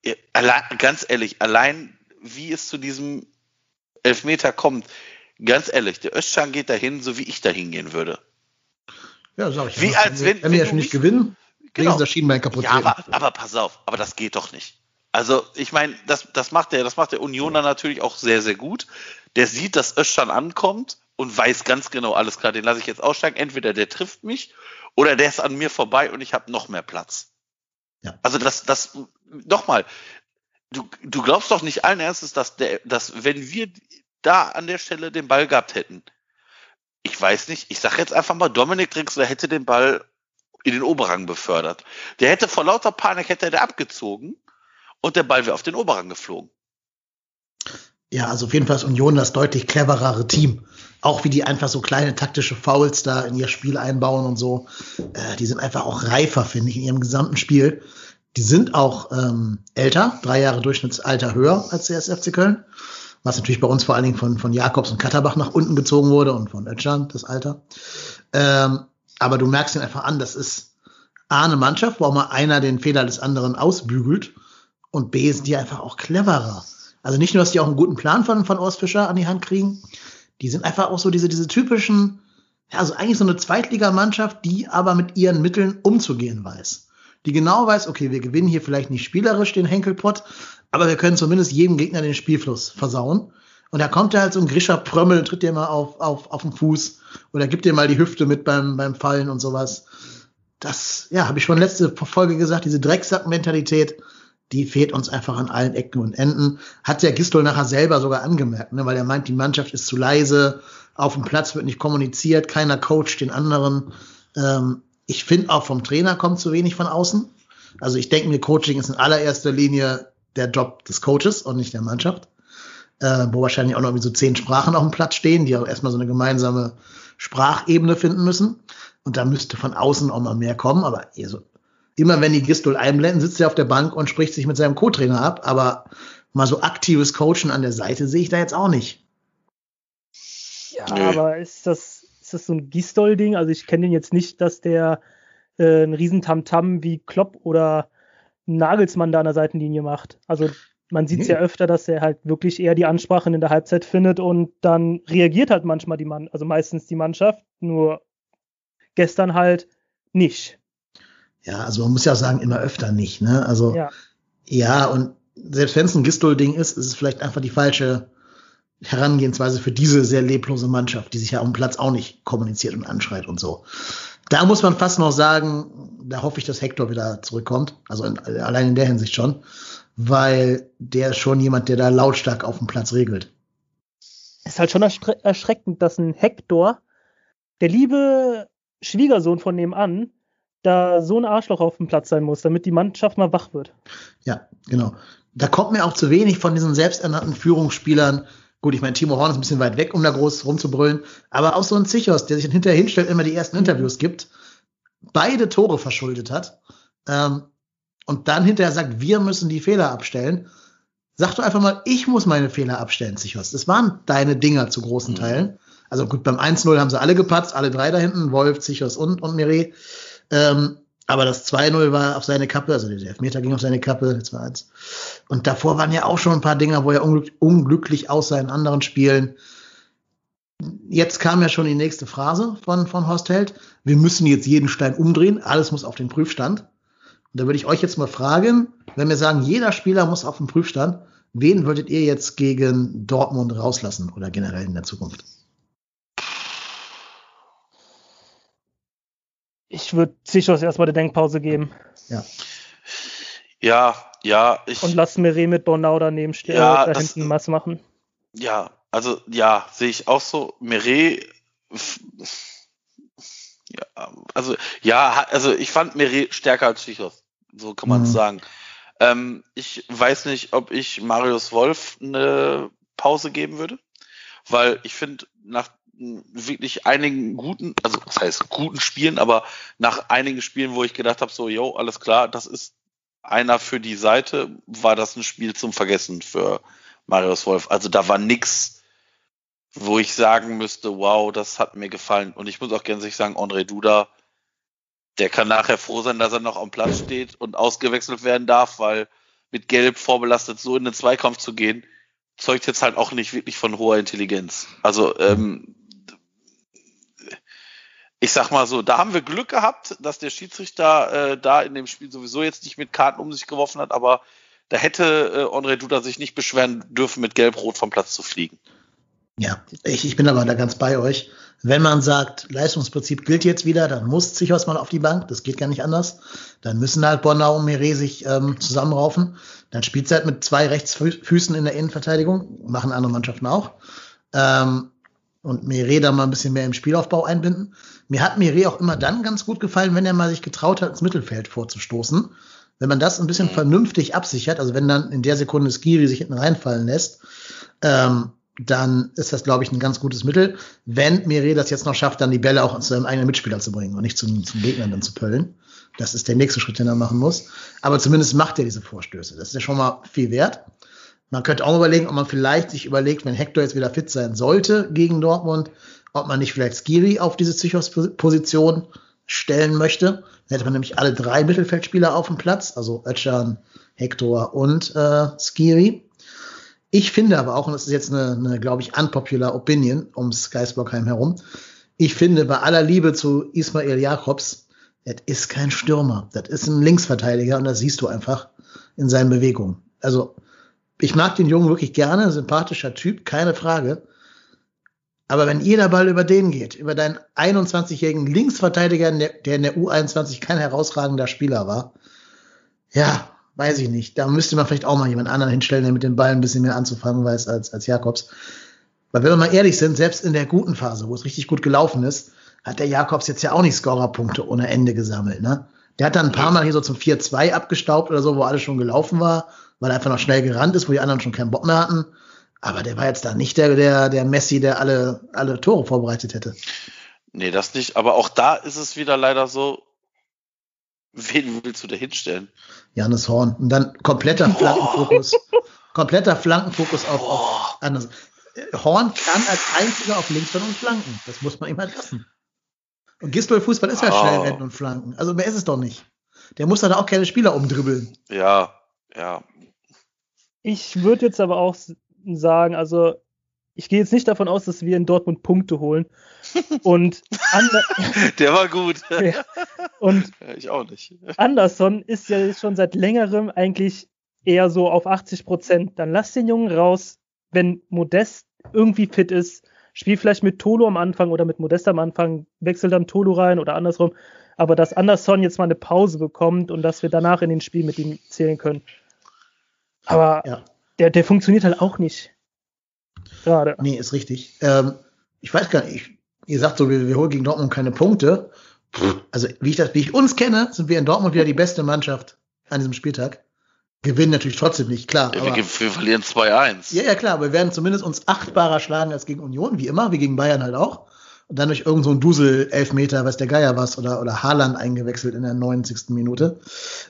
äh, allein, ganz ehrlich, allein wie es zu diesem Elfmeter kommt, ganz ehrlich, der Özcan geht dahin, so wie ich dahin gehen würde. Ja, sag ich. Wie ja. als wenn, wenn wir ja schon nicht gewinnen, genau. wenigstens das Schienbein kaputt Ja, aber, aber pass auf, aber das geht doch nicht. Also, ich meine, das, das macht der, das macht der Unioner natürlich auch sehr, sehr gut. Der sieht, dass Özcan ankommt und weiß ganz genau, alles klar, den lasse ich jetzt aussteigen. Entweder der trifft mich oder der ist an mir vorbei und ich habe noch mehr Platz. Ja. Also das, das, nochmal, du, du glaubst doch nicht allen Ernstes, dass der, dass wenn wir da an der Stelle den Ball gehabt hätten, ich weiß nicht, ich sag jetzt einfach mal, Dominik Drexler hätte den Ball in den Oberrang befördert. Der hätte vor lauter Panik hätte er abgezogen und der Ball wäre auf den Oberrang geflogen. Ja, also auf jeden Fall ist Union das deutlich cleverere Team. Auch wie die einfach so kleine taktische Fouls da in ihr Spiel einbauen und so. Äh, die sind einfach auch reifer, finde ich, in ihrem gesamten Spiel. Die sind auch ähm, älter, drei Jahre Durchschnittsalter höher als der SFC Köln. Was natürlich bei uns vor allen Dingen von, von Jakobs und Katterbach nach unten gezogen wurde und von Ötchan, das Alter. Ähm, aber du merkst ihn einfach an, das ist A, eine Mannschaft, wo auch mal einer den Fehler des anderen ausbügelt und B, sind die einfach auch cleverer. Also nicht nur, dass die auch einen guten Plan von, von Urs Fischer an die Hand kriegen, die sind einfach auch so diese, diese typischen, ja, also eigentlich so eine Zweitligamannschaft, die aber mit ihren Mitteln umzugehen weiß. Die genau weiß, okay, wir gewinnen hier vielleicht nicht spielerisch den Henkelpott, aber wir können zumindest jedem Gegner den Spielfluss versauen. Und da kommt er halt so ein Grischer Prömmel, tritt dir mal auf, auf, auf den Fuß oder gibt dir mal die Hüfte mit beim, beim Fallen und sowas. Das, ja, habe ich schon letzte Folge gesagt, diese Drecksack-Mentalität, die fehlt uns einfach an allen Ecken und Enden. Hat der Gistol nachher selber sogar angemerkt, ne, weil er meint, die Mannschaft ist zu leise, auf dem Platz wird nicht kommuniziert, keiner coacht den anderen. Ähm, ich finde auch vom Trainer kommt zu wenig von außen. Also ich denke mir, Coaching ist in allererster Linie der Job des Coaches und nicht der Mannschaft. Äh, wo wahrscheinlich auch noch irgendwie so zehn Sprachen auf dem Platz stehen, die auch erstmal so eine gemeinsame Sprachebene finden müssen. Und da müsste von außen auch mal mehr kommen. Aber so, immer wenn die Gistol einblenden, sitzt er auf der Bank und spricht sich mit seinem Co-Trainer ab. Aber mal so aktives Coachen an der Seite sehe ich da jetzt auch nicht. Ja, Nö. aber ist das, ist das so ein Gistol-Ding? Also ich kenne den jetzt nicht, dass der äh, ein riesen Tamtam wie Klopp oder Nagelsmann da an der Seitenlinie macht. Also man sieht es ja öfter, dass er halt wirklich eher die Ansprachen in der Halbzeit findet und dann reagiert halt manchmal die Mann, also meistens die Mannschaft, nur gestern halt nicht. Ja, also man muss ja sagen, immer öfter nicht, ne? Also ja, ja und selbst wenn es ein Gistol-Ding ist, ist es vielleicht einfach die falsche Herangehensweise für diese sehr leblose Mannschaft, die sich ja am Platz auch nicht kommuniziert und anschreit und so. Da muss man fast noch sagen, da hoffe ich, dass Hector wieder zurückkommt. Also in, allein in der Hinsicht schon weil der ist schon jemand, der da lautstark auf dem Platz regelt. Es ist halt schon erschreckend, dass ein Hector, der liebe Schwiegersohn von nebenan, da so ein Arschloch auf dem Platz sein muss, damit die Mannschaft mal wach wird. Ja, genau. Da kommt mir auch zu wenig von diesen selbsternannten Führungsspielern. Gut, ich meine, Timo Horn ist ein bisschen weit weg, um da groß rumzubrüllen, aber auch so ein Zichos, der sich dann hinterher hinstellt, immer die ersten Interviews gibt, beide Tore verschuldet hat. Ähm, und dann hinterher sagt, wir müssen die Fehler abstellen, sag doch einfach mal, ich muss meine Fehler abstellen, Sichos. Das waren deine Dinger zu großen mhm. Teilen. Also gut, beim 1-0 haben sie alle gepatzt, alle drei da hinten, Wolf, Sichos und, und Mire. Ähm, aber das 2-0 war auf seine Kappe, also der Elfmeter ging auf seine Kappe, das war eins. Und davor waren ja auch schon ein paar Dinger, wo er unglück, unglücklich aussah in anderen Spielen. Jetzt kam ja schon die nächste Phrase von, von Horst Held. Wir müssen jetzt jeden Stein umdrehen, alles muss auf den Prüfstand. Und da würde ich euch jetzt mal fragen, wenn wir sagen, jeder Spieler muss auf den Prüfstand, wen würdet ihr jetzt gegen Dortmund rauslassen oder generell in der Zukunft? Ich würde sicher erstmal eine Denkpause geben. Ja. Ja, ja. Ich, Und lass Mire mit Bornau daneben stehen, ja, da das, hinten was machen. Ja, also ja, sehe ich auch so. Mire ja, also ja, also ich fand Mire stärker als Schichos. So kann man es mhm. sagen. Ähm, ich weiß nicht, ob ich Marius Wolf eine Pause geben würde, weil ich finde, nach wirklich einigen guten, also das heißt guten Spielen, aber nach einigen Spielen, wo ich gedacht habe, so, yo, alles klar, das ist einer für die Seite, war das ein Spiel zum Vergessen für Marius Wolf. Also da war nix, wo ich sagen müsste, wow, das hat mir gefallen. Und ich muss auch gerne sagen, André Duda, der kann nachher froh sein, dass er noch am Platz steht und ausgewechselt werden darf, weil mit Gelb vorbelastet so in den Zweikampf zu gehen, zeugt jetzt halt auch nicht wirklich von hoher Intelligenz. Also ähm, ich sag mal so, da haben wir Glück gehabt, dass der Schiedsrichter äh, da in dem Spiel sowieso jetzt nicht mit Karten um sich geworfen hat, aber da hätte äh, André Duda sich nicht beschweren dürfen, mit Gelb-Rot vom Platz zu fliegen. Ja, ich, ich bin aber da ganz bei euch. Wenn man sagt, Leistungsprinzip gilt jetzt wieder, dann muss Zichos mal auf die Bank, das geht gar nicht anders. Dann müssen halt Bornau und Mire sich ähm, zusammenraufen. Dann spielt halt mit zwei Rechtsfüßen in der Innenverteidigung, machen andere Mannschaften auch. Ähm, und Mire da mal ein bisschen mehr im Spielaufbau einbinden. Mir hat Mire auch immer dann ganz gut gefallen, wenn er mal sich getraut hat, ins Mittelfeld vorzustoßen. Wenn man das ein bisschen mhm. vernünftig absichert, also wenn dann in der Sekunde Skiri sich hinten reinfallen lässt, ähm, dann ist das, glaube ich, ein ganz gutes Mittel. Wenn Mire das jetzt noch schafft, dann die Bälle auch zu seinem eigenen Mitspieler zu bringen und nicht zum, zum Gegner dann zu pöllen. Das ist der nächste Schritt, den er machen muss. Aber zumindest macht er diese Vorstöße. Das ist ja schon mal viel wert. Man könnte auch überlegen, ob man vielleicht sich überlegt, wenn Hector jetzt wieder fit sein sollte gegen Dortmund, ob man nicht vielleicht Skiri auf diese Psychos-Position stellen möchte. Dann hätte man nämlich alle drei Mittelfeldspieler auf dem Platz, also Ötchan, Hector und äh, Skiri. Ich finde aber auch, und das ist jetzt eine, eine glaube ich, unpopular Opinion ums Geisbockheim herum, ich finde bei aller Liebe zu Ismail Jakobs, das ist kein Stürmer, das ist ein Linksverteidiger und das siehst du einfach in seinen Bewegungen. Also ich mag den Jungen wirklich gerne, sympathischer Typ, keine Frage. Aber wenn jeder Ball über den geht, über deinen 21-jährigen Linksverteidiger, der in der U21 kein herausragender Spieler war, ja, weiß ich nicht. Da müsste man vielleicht auch mal jemand anderen hinstellen, der mit dem Ball ein bisschen mehr anzufangen weiß als, als Jakobs. Weil wenn wir mal ehrlich sind, selbst in der guten Phase, wo es richtig gut gelaufen ist, hat der Jakobs jetzt ja auch nicht Scorerpunkte ohne Ende gesammelt. Ne? Der hat dann ein paar Mal hier so zum 4-2 abgestaubt oder so, wo alles schon gelaufen war, weil er einfach noch schnell gerannt ist, wo die anderen schon keinen Bock mehr hatten. Aber der war jetzt da nicht der, der, der Messi, der alle, alle Tore vorbereitet hätte. Nee, das nicht. Aber auch da ist es wieder leider so, wen willst du da hinstellen? Janis Horn. Und dann kompletter Flankenfokus. kompletter Flankenfokus auf, auf anders. Horn kann als einziger auf links von uns flanken. Das muss man ihm halt lassen. Und Gistol Fußball ist ja oh. schnell rennen und flanken. Also mehr ist es doch nicht. Der muss da auch keine Spieler umdribbeln. Ja, ja. Ich würde jetzt aber auch sagen, also ich gehe jetzt nicht davon aus, dass wir in Dortmund Punkte holen. Und der war gut. Ja. Und ich auch nicht. Anderson ist ja schon seit längerem eigentlich eher so auf 80 Prozent. Dann lass den Jungen raus, wenn Modest irgendwie fit ist. Spiel vielleicht mit Tolo am Anfang oder mit Modest am Anfang, wechsel dann Tolo rein oder andersrum. Aber dass Anderson jetzt mal eine Pause bekommt und dass wir danach in den Spiel mit ihm zählen können. Aber ja. Der, der funktioniert halt auch nicht. Gerade. Nee, ist richtig. Ähm, ich weiß gar nicht, ihr sagt so, wir, wir holen gegen Dortmund keine Punkte. Also, wie ich das, wie ich uns kenne, sind wir in Dortmund wieder die beste Mannschaft an diesem Spieltag. Gewinnen natürlich trotzdem nicht, klar. Ja, aber, wir, wir, verlieren 2-1. Ja, ja, klar, aber wir werden zumindest uns achtbarer schlagen als gegen Union, wie immer, wie gegen Bayern halt auch. Und dann durch irgendeinen so Dusel-Elfmeter, was der Geier was, oder, oder Haaland eingewechselt in der 90. Minute,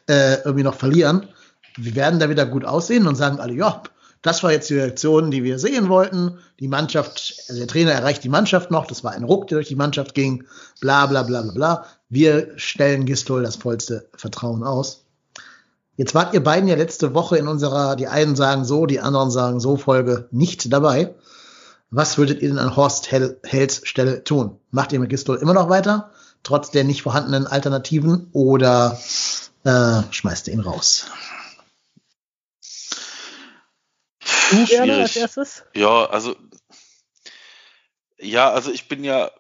äh, irgendwie noch verlieren. Wir werden da wieder gut aussehen und sagen alle, ja, das war jetzt die Reaktion, die wir sehen wollten. Die Mannschaft, also der Trainer erreicht die Mannschaft noch. Das war ein Ruck, der durch die Mannschaft ging. Bla, bla, bla, bla, bla. Wir stellen Gistol das vollste Vertrauen aus. Jetzt wart ihr beiden ja letzte Woche in unserer, die einen sagen so, die anderen sagen so Folge nicht dabei. Was würdet ihr denn an Horst Hells Stelle tun? Macht ihr mit Gistol immer noch weiter, trotz der nicht vorhandenen Alternativen, oder äh, schmeißt ihr ihn raus? Du gerne als erstes? Ja, also ja, also ich bin ja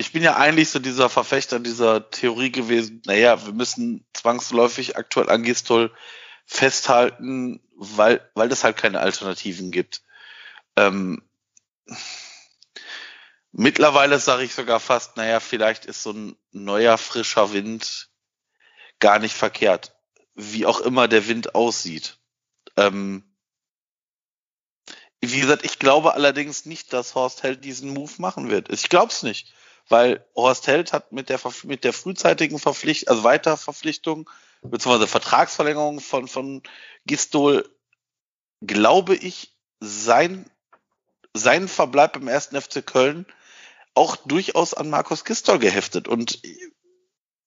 ich bin ja eigentlich so dieser Verfechter dieser Theorie gewesen, naja, wir müssen zwangsläufig aktuell an Gistol festhalten, weil, weil es halt keine Alternativen gibt. Ähm, mittlerweile sage ich sogar fast, naja, vielleicht ist so ein neuer, frischer Wind gar nicht verkehrt. Wie auch immer der Wind aussieht. Ähm, wie gesagt, ich glaube allerdings nicht, dass Horst Held diesen Move machen wird. Ich glaube es nicht, weil Horst Held hat mit der, mit der frühzeitigen Verpflichtung, also Weiterverpflichtung, beziehungsweise Vertragsverlängerung von, von Gistol, glaube ich, sein, sein Verbleib im ersten FC Köln auch durchaus an Markus Gistol geheftet. Und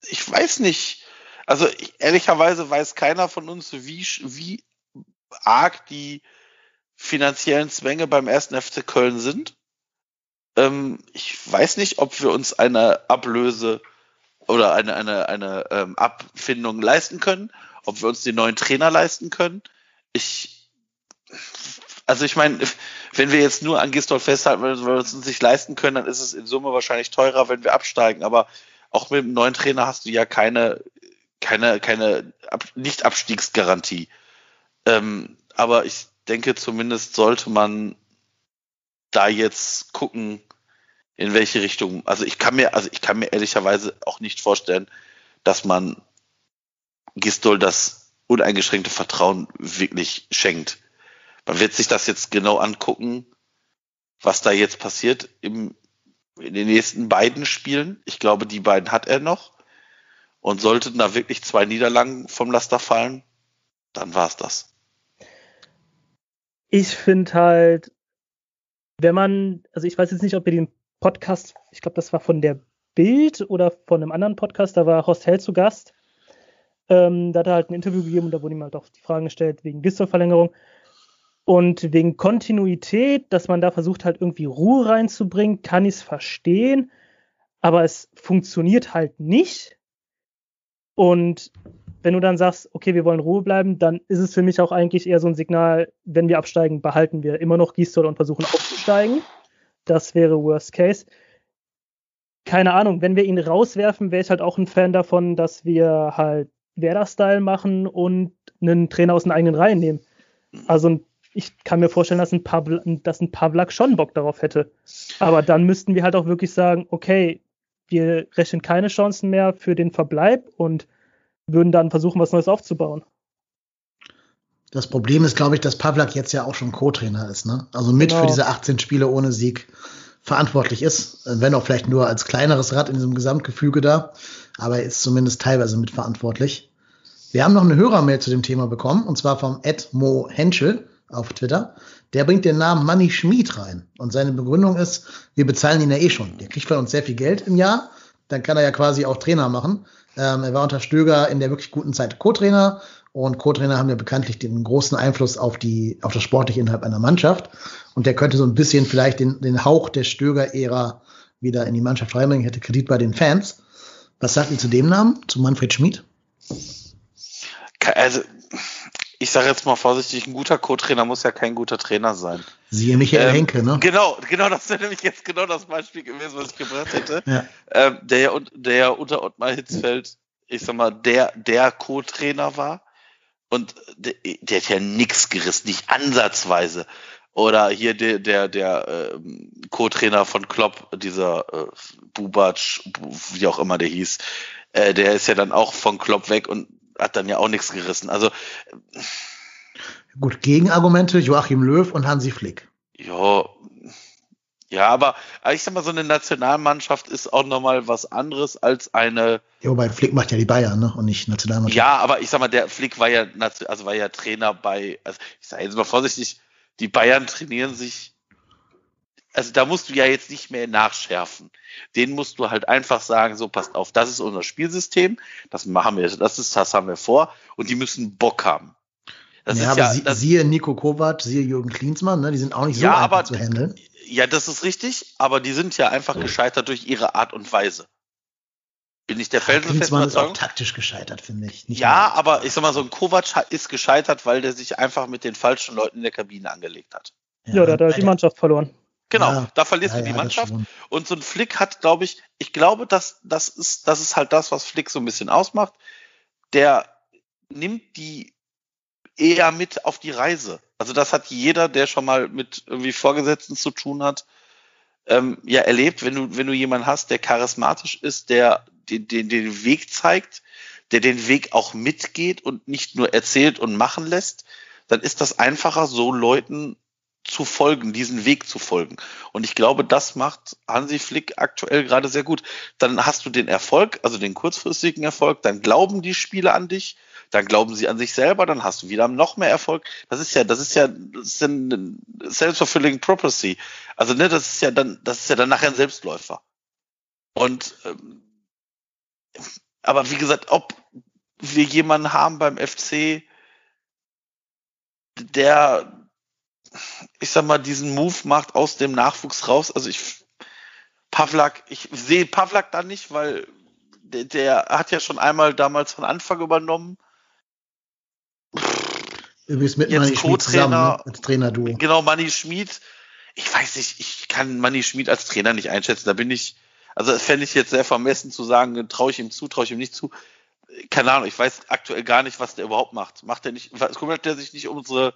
ich weiß nicht, also ich, ehrlicherweise weiß keiner von uns, wie, wie arg die finanziellen Zwänge beim ersten FC Köln sind. Ähm, ich weiß nicht, ob wir uns eine Ablöse oder eine, eine, eine ähm, Abfindung leisten können, ob wir uns den neuen Trainer leisten können. Ich, also ich meine, wenn wir jetzt nur an Gistol festhalten, weil wir uns nicht leisten können, dann ist es in Summe wahrscheinlich teurer, wenn wir absteigen. Aber auch mit dem neuen Trainer hast du ja keine, keine, keine Ab Nicht-Abstiegsgarantie. Ähm, aber ich denke, zumindest sollte man da jetzt gucken, in welche Richtung. Also ich kann mir, also ich kann mir ehrlicherweise auch nicht vorstellen, dass man Gistol das uneingeschränkte Vertrauen wirklich schenkt. Man wird sich das jetzt genau angucken, was da jetzt passiert im, in den nächsten beiden Spielen. Ich glaube, die beiden hat er noch. Und sollten da wirklich zwei Niederlagen vom Laster fallen, dann war es das. Ich finde halt, wenn man, also ich weiß jetzt nicht, ob ihr den Podcast, ich glaube, das war von der Bild oder von einem anderen Podcast, da war Horst Hell zu Gast. Ähm, da hat er halt ein Interview gegeben und da wurden ihm halt auch die Fragen gestellt wegen Gistol-Verlängerung. Und wegen Kontinuität, dass man da versucht halt irgendwie Ruhe reinzubringen, kann ich es verstehen. Aber es funktioniert halt nicht. Und wenn du dann sagst, okay, wir wollen Ruhe bleiben, dann ist es für mich auch eigentlich eher so ein Signal, wenn wir absteigen, behalten wir immer noch Gießdoll und versuchen aufzusteigen. Das wäre Worst Case. Keine Ahnung, wenn wir ihn rauswerfen, wäre ich halt auch ein Fan davon, dass wir halt Werder-Style machen und einen Trainer aus den eigenen Reihen nehmen. Also ich kann mir vorstellen, dass ein, Pavl dass ein Pavlak schon Bock darauf hätte. Aber dann müssten wir halt auch wirklich sagen, okay, wir rechnen keine Chancen mehr für den Verbleib und würden dann versuchen, was Neues aufzubauen. Das Problem ist, glaube ich, dass Pavlak jetzt ja auch schon Co-Trainer ist, ne? Also mit genau. für diese 18 Spiele ohne Sieg verantwortlich ist, wenn auch vielleicht nur als kleineres Rad in diesem Gesamtgefüge da, aber er ist zumindest teilweise mitverantwortlich. Wir haben noch eine Hörermail zu dem Thema bekommen, und zwar vom Ed Mo Henschel auf Twitter, der bringt den Namen Manny Schmid rein. Und seine Begründung ist, wir bezahlen ihn ja eh schon. Der kriegt von uns sehr viel Geld im Jahr. Dann kann er ja quasi auch Trainer machen. Ähm, er war unter Stöger in der wirklich guten Zeit Co-Trainer. Und Co-Trainer haben ja bekanntlich den großen Einfluss auf die, auf das Sportliche innerhalb einer Mannschaft. Und der könnte so ein bisschen vielleicht den, den Hauch der Stöger-Ära wieder in die Mannschaft reinbringen, hätte Kredit bei den Fans. Was sagt ihr zu dem Namen, zu Manfred Schmid? Also, ich sage jetzt mal vorsichtig, ein guter Co-Trainer muss ja kein guter Trainer sein. Siehe Michael ähm, Henke, ne? Genau, genau, das wäre nämlich jetzt genau das Beispiel gewesen, was ich gebracht hätte. Ja. Ähm, der, ja, der ja unter Ottmar Hitzfeld, ich sag mal, der, der Co-Trainer war. Und der, der hat ja nichts gerissen, nicht ansatzweise. Oder hier der, der, der ähm, Co-Trainer von Klopp, dieser äh, Bubac, wie auch immer der hieß, äh, der ist ja dann auch von Klopp weg und hat dann ja auch nichts gerissen. Also gut, Gegenargumente Joachim Löw und Hansi Flick. Ja, ja, aber ich sag mal, so eine Nationalmannschaft ist auch nochmal was anderes als eine. Ja, wobei Flick macht ja die Bayern, ne? Und nicht Nationalmannschaft. Ja, aber ich sag mal, der Flick war ja, also war ja Trainer bei, also ich sage jetzt mal vorsichtig, die Bayern trainieren sich also da musst du ja jetzt nicht mehr nachschärfen. Den musst du halt einfach sagen, so passt auf, das ist unser Spielsystem, das machen wir, das ist, das haben wir vor und die müssen Bock haben. Das ja, ist ja, sie, das, siehe Nico Kovac, siehe Jürgen Klinsmann, ne, die sind auch nicht so ja, einfach aber, zu handeln. Ja, das ist richtig, aber die sind ja einfach gescheitert durch ihre Art und Weise. Bin ich der ja, Klinsmann ist auch taktisch gescheitert, finde ich. Nicht ja, mehr. aber ich sag mal, so ein Kovac ist gescheitert, weil der sich einfach mit den falschen Leuten in der Kabine angelegt hat. Ja, ja der hat halt die Mannschaft verloren. Genau, ja, da verlierst ja, du die ja, Mannschaft. Und so ein Flick hat, glaube ich, ich glaube, dass das ist, das ist halt das, was Flick so ein bisschen ausmacht. Der nimmt die eher mit auf die Reise. Also das hat jeder, der schon mal mit irgendwie Vorgesetzten zu tun hat, ähm, ja erlebt, wenn du, wenn du jemanden hast, der charismatisch ist, der den, den, den Weg zeigt, der den Weg auch mitgeht und nicht nur erzählt und machen lässt, dann ist das einfacher, so Leuten zu folgen, diesen Weg zu folgen. Und ich glaube, das macht Hansi Flick aktuell gerade sehr gut. Dann hast du den Erfolg, also den kurzfristigen Erfolg, dann glauben die Spieler an dich, dann glauben sie an sich selber, dann hast du wieder noch mehr Erfolg. Das ist ja, das ist ja, das ist ja ein self-fulfilling prophecy. Also ne, das ist ja dann, das ist ja dann nachher ein Selbstläufer. Und ähm, aber wie gesagt, ob wir jemanden haben beim FC, der ich sag mal, diesen Move macht aus dem Nachwuchs raus. Also ich, Pavlak, ich sehe Pavlak da nicht, weil der, der, hat ja schon einmal damals von Anfang übernommen. Übrigens mit Manni Schmid zusammen, ne? als Trainer-Duo. Genau, Manni Schmid. Ich weiß nicht, ich kann Manni Schmid als Trainer nicht einschätzen. Da bin ich, also das fände ich jetzt sehr vermessen zu sagen, traue ich ihm zu, traue ich ihm nicht zu. Keine Ahnung, ich weiß aktuell gar nicht, was der überhaupt macht. Macht er nicht, kümmert der sich nicht um unsere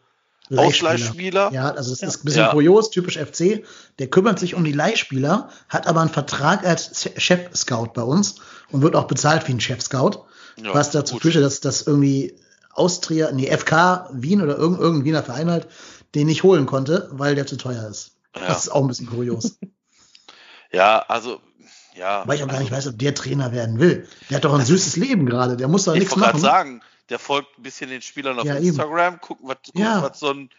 Ausleihspieler. Ja, also es ist ein bisschen ja. kurios, typisch FC. Der kümmert sich um die Leihspieler, hat aber einen Vertrag als Chef-Scout bei uns und wird auch bezahlt wie ein Chef-Scout. Ja, was dazu gut. führt, dass das irgendwie Austria, nee, FK Wien oder irgendein, irgendein Wiener Verein halt den nicht holen konnte, weil der zu teuer ist. Ja. Das ist auch ein bisschen kurios. ja, also ja. Weil ich auch gar nicht weiß, ob der Trainer werden will. Der hat doch ein süßes Leben gerade. Der muss doch nichts machen. Ich wollte gerade sagen, der folgt ein bisschen den Spielern auf ja, Instagram, eben. gucken, was, gucken, ja. was so ein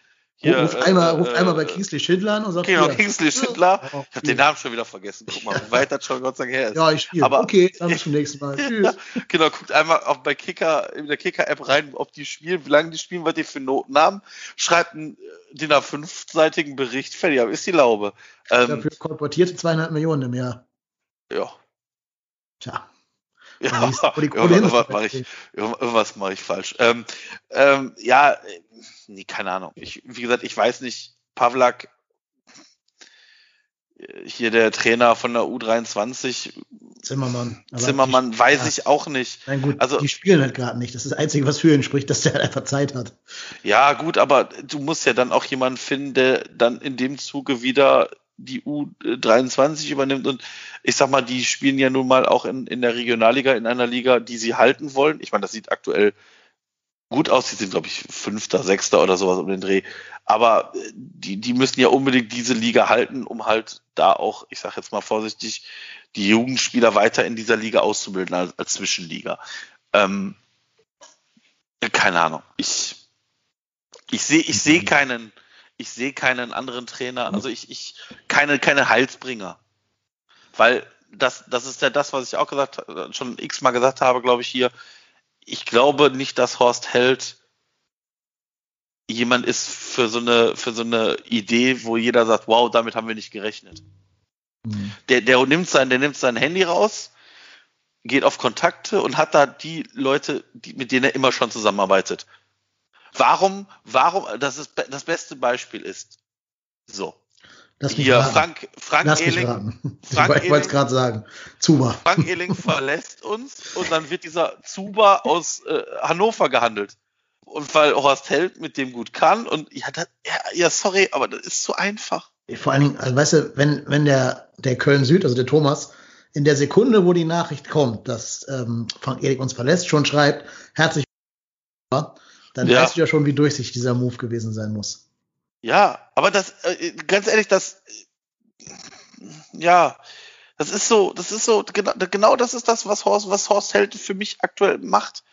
hier, ruft, äh, einmal, ruft äh, einmal bei Kingsley Schindler an und sagt, genau, Kingsley Schindler. Ja, ich habe den Namen schon wieder vergessen. Guck mal, wie weit das schon Gott sei Dank her ist. Ja, ich spiele. Aber okay, dann bis zum nächsten Mal. Tschüss. genau, guckt einmal auch bei Kicker, in der Kicker-App rein, ob die spielen, wie lange die spielen, was die für Noten haben. Schreibt einen DIN A5-seitigen Bericht, fertig, aber ist die Laube. Ähm, Dafür kolportierte zweieinhalb Millionen im Jahr. Ja. Tja. Ja, irgendwas mache ich, irgendwas mach ich falsch. Ähm, ähm, ja, nee, keine Ahnung. Ich, wie gesagt, ich weiß nicht, Pavlak, hier der Trainer von der U23. Zimmermann. Zimmermann, die, weiß ja. ich auch nicht. Nein, gut, also, die spielen halt gerade nicht. Das ist das Einzige, was für ihn spricht, dass der halt einfach Zeit hat. Ja, gut, aber du musst ja dann auch jemanden finden, der dann in dem Zuge wieder die U23 übernimmt und ich sag mal, die spielen ja nun mal auch in, in der Regionalliga, in einer Liga, die sie halten wollen. Ich meine, das sieht aktuell gut aus. Die sind, glaube ich, Fünfter, Sechster oder sowas um den Dreh. Aber äh, die, die müssen ja unbedingt diese Liga halten, um halt da auch, ich sag jetzt mal vorsichtig, die Jugendspieler weiter in dieser Liga auszubilden als, als Zwischenliga. Ähm, keine Ahnung. Ich, ich sehe ich seh keinen, ich sehe keinen anderen Trainer, also ich, ich, keine, keine Heilsbringer. Weil das, das ist ja das, was ich auch gesagt, schon x-mal gesagt habe, glaube ich, hier. Ich glaube nicht, dass Horst Held jemand ist für so eine, für so eine Idee, wo jeder sagt, wow, damit haben wir nicht gerechnet. Mhm. Der, der nimmt sein, der nimmt sein Handy raus, geht auf Kontakte und hat da die Leute, die, mit denen er immer schon zusammenarbeitet. Warum, warum, das ist das beste Beispiel ist, so. Lass Hier, raten. Frank, Frank Lass Ehling. Frank ich wollte es gerade sagen. Zuba. Frank Ehling verlässt uns und dann wird dieser Zuba aus äh, Hannover gehandelt. Und weil Horst Held mit dem gut kann und ja, das, ja, ja, sorry, aber das ist zu einfach. Vor allen Dingen, also weißt du, wenn, wenn der, der Köln Süd, also der Thomas, in der Sekunde, wo die Nachricht kommt, dass ähm, Frank Ehling uns verlässt, schon schreibt, herzlich willkommen dann ja. weißt du ja schon, wie durchsichtig dieser Move gewesen sein muss. Ja, aber das, äh, ganz ehrlich, das, ja, das ist so, das ist so, genau, genau das ist das, was Horst, was Horst Held für mich aktuell macht.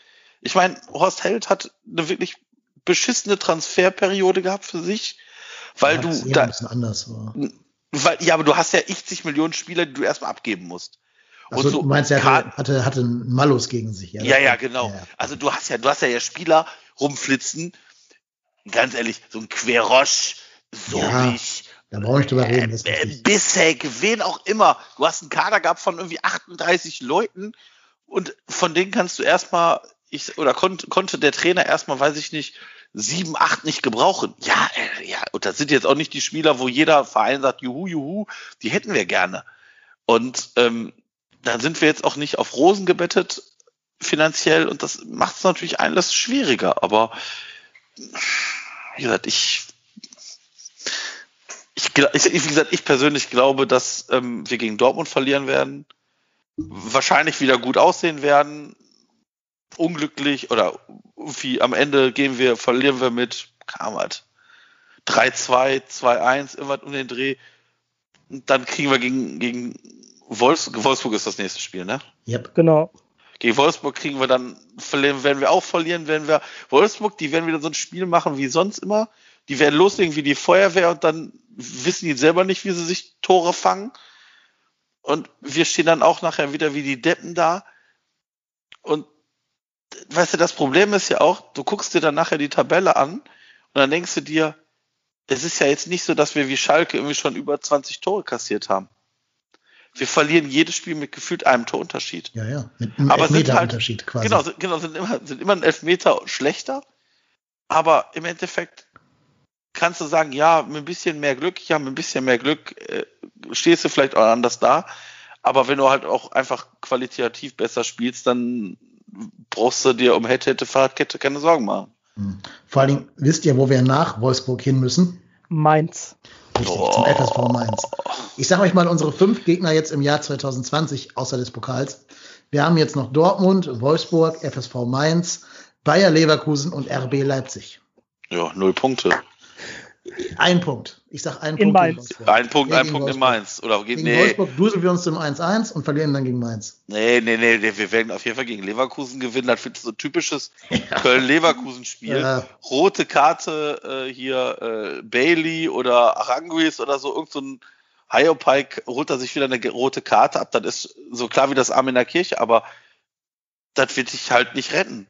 Ich meine, Horst Held hat eine wirklich beschissene Transferperiode gehabt für sich, weil ja, du da, ein bisschen anders war. Weil, ja, aber du hast ja 80 Millionen Spieler, die du erstmal abgeben musst. Also so, du meinst, er hatte, hatte, hatte einen Malus gegen sich, ja? Ja, ja, genau. Ja, ja. Also du hast ja, du hast ja, ja Spieler rumflitzen. Ganz ehrlich, so ein Querosch, so ja, ich. Da brauche ich drüber reden. Äh, äh, Bissek, wen auch immer. Du hast einen Kader gehabt von irgendwie 38 Leuten und von denen kannst du erstmal, ich, oder kon, konnte der Trainer erstmal, weiß ich nicht, sieben, acht nicht gebrauchen. Ja, äh, ja, und das sind jetzt auch nicht die Spieler, wo jeder Verein sagt, juhu, juhu, die hätten wir gerne. Und ähm, da sind wir jetzt auch nicht auf Rosen gebettet finanziell und das macht es natürlich alles schwieriger. Aber wie gesagt, ich, ich, ich wie gesagt, ich persönlich glaube, dass ähm, wir gegen Dortmund verlieren werden, wahrscheinlich wieder gut aussehen werden, unglücklich oder wie am Ende gehen wir, verlieren wir mit Kamat 3-2, 2-1, irgendwas um den Dreh. Und dann kriegen wir gegen, gegen Wolfs Wolfsburg ist das nächste Spiel, ne? Yep. Genau. Gegen Wolfsburg kriegen wir dann, verlieren, werden wir auch verlieren, werden wir, Wolfsburg, die werden wieder so ein Spiel machen wie sonst immer. Die werden loslegen wie die Feuerwehr und dann wissen die selber nicht, wie sie sich Tore fangen. Und wir stehen dann auch nachher wieder wie die Deppen da. Und weißt du, das Problem ist ja auch, du guckst dir dann nachher die Tabelle an und dann denkst du dir, es ist ja jetzt nicht so, dass wir wie Schalke irgendwie schon über 20 Tore kassiert haben. Wir verlieren jedes Spiel mit gefühlt einem Torunterschied. Ja, ja, mit einem aber sind halt, Unterschied quasi. Genau, sind, genau, sind immer, sind immer ein Elfmeter schlechter. Aber im Endeffekt kannst du sagen, ja, mit ein bisschen mehr Glück, ja, mit ein bisschen mehr Glück äh, stehst du vielleicht auch anders da. Aber wenn du halt auch einfach qualitativ besser spielst, dann brauchst du dir um hätte, hätte, Fahrradkette keine Sorgen machen. Hm. Vor allen Dingen, wisst ihr, wo wir nach Wolfsburg hin müssen? Mainz. Richtig, oh. zum FSV Mainz. Ich sage euch mal unsere fünf Gegner jetzt im Jahr 2020 außer des Pokals. Wir haben jetzt noch Dortmund, Wolfsburg, FSV Mainz, Bayer Leverkusen und RB Leipzig. Ja, null Punkte. Ein Punkt. Ich sag ein in Punkt. Mainz. Ein Punkt, ein Punkt in Mainz. Oder gegen nee. Wolfsburg duseln wir uns zum 1-1 und verlieren dann gegen Mainz. Nee, nee, nee, wir werden auf jeden Fall gegen Leverkusen gewinnen. Das wird so ein typisches ja. Köln-Leverkusen-Spiel. Ja. Rote Karte äh, hier äh, Bailey oder Aranguis oder so, irgend so ein Hyopai holt er sich wieder eine rote Karte ab. Das ist so klar wie das Arm in der Kirche, aber das wird sich halt nicht retten.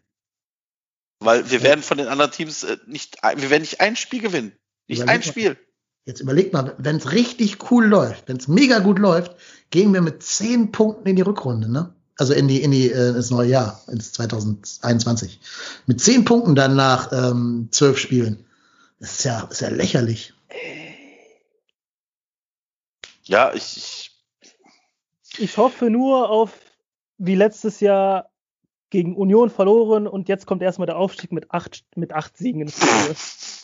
Weil wir werden von den anderen Teams äh, nicht, wir werden nicht ein Spiel gewinnen. Nicht überleg ein Spiel. Mal, jetzt überleg mal, wenn es richtig cool läuft, wenn es mega gut läuft, gehen wir mit zehn Punkten in die Rückrunde, ne? Also in die, in die, äh, ins neue Jahr, ins 2021. Mit zehn Punkten dann nach ähm, zwölf Spielen. Das ist ja, ist ja lächerlich. Ja, ich, ich. Ich hoffe nur auf, wie letztes Jahr, gegen Union verloren und jetzt kommt erstmal der Aufstieg mit acht, mit acht Siegen ins Spiel.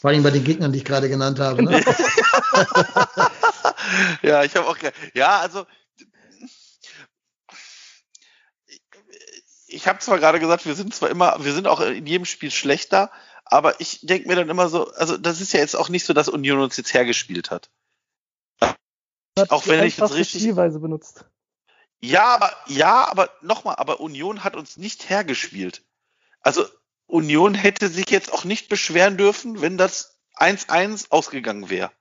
Vor allem bei den Gegnern, die ich gerade genannt habe. Ne? ja, ich habe auch. Ja, also. Ich habe zwar gerade gesagt, wir sind zwar immer, wir sind auch in jedem Spiel schlechter, aber ich denke mir dann immer so, also das ist ja jetzt auch nicht so, dass Union uns jetzt hergespielt hat. hat auch wenn ich jetzt richtig. Spielweise benutzt. Ja, aber, ja, aber nochmal, aber Union hat uns nicht hergespielt. Also Union hätte sich jetzt auch nicht beschweren dürfen, wenn das 1-1 ausgegangen wäre.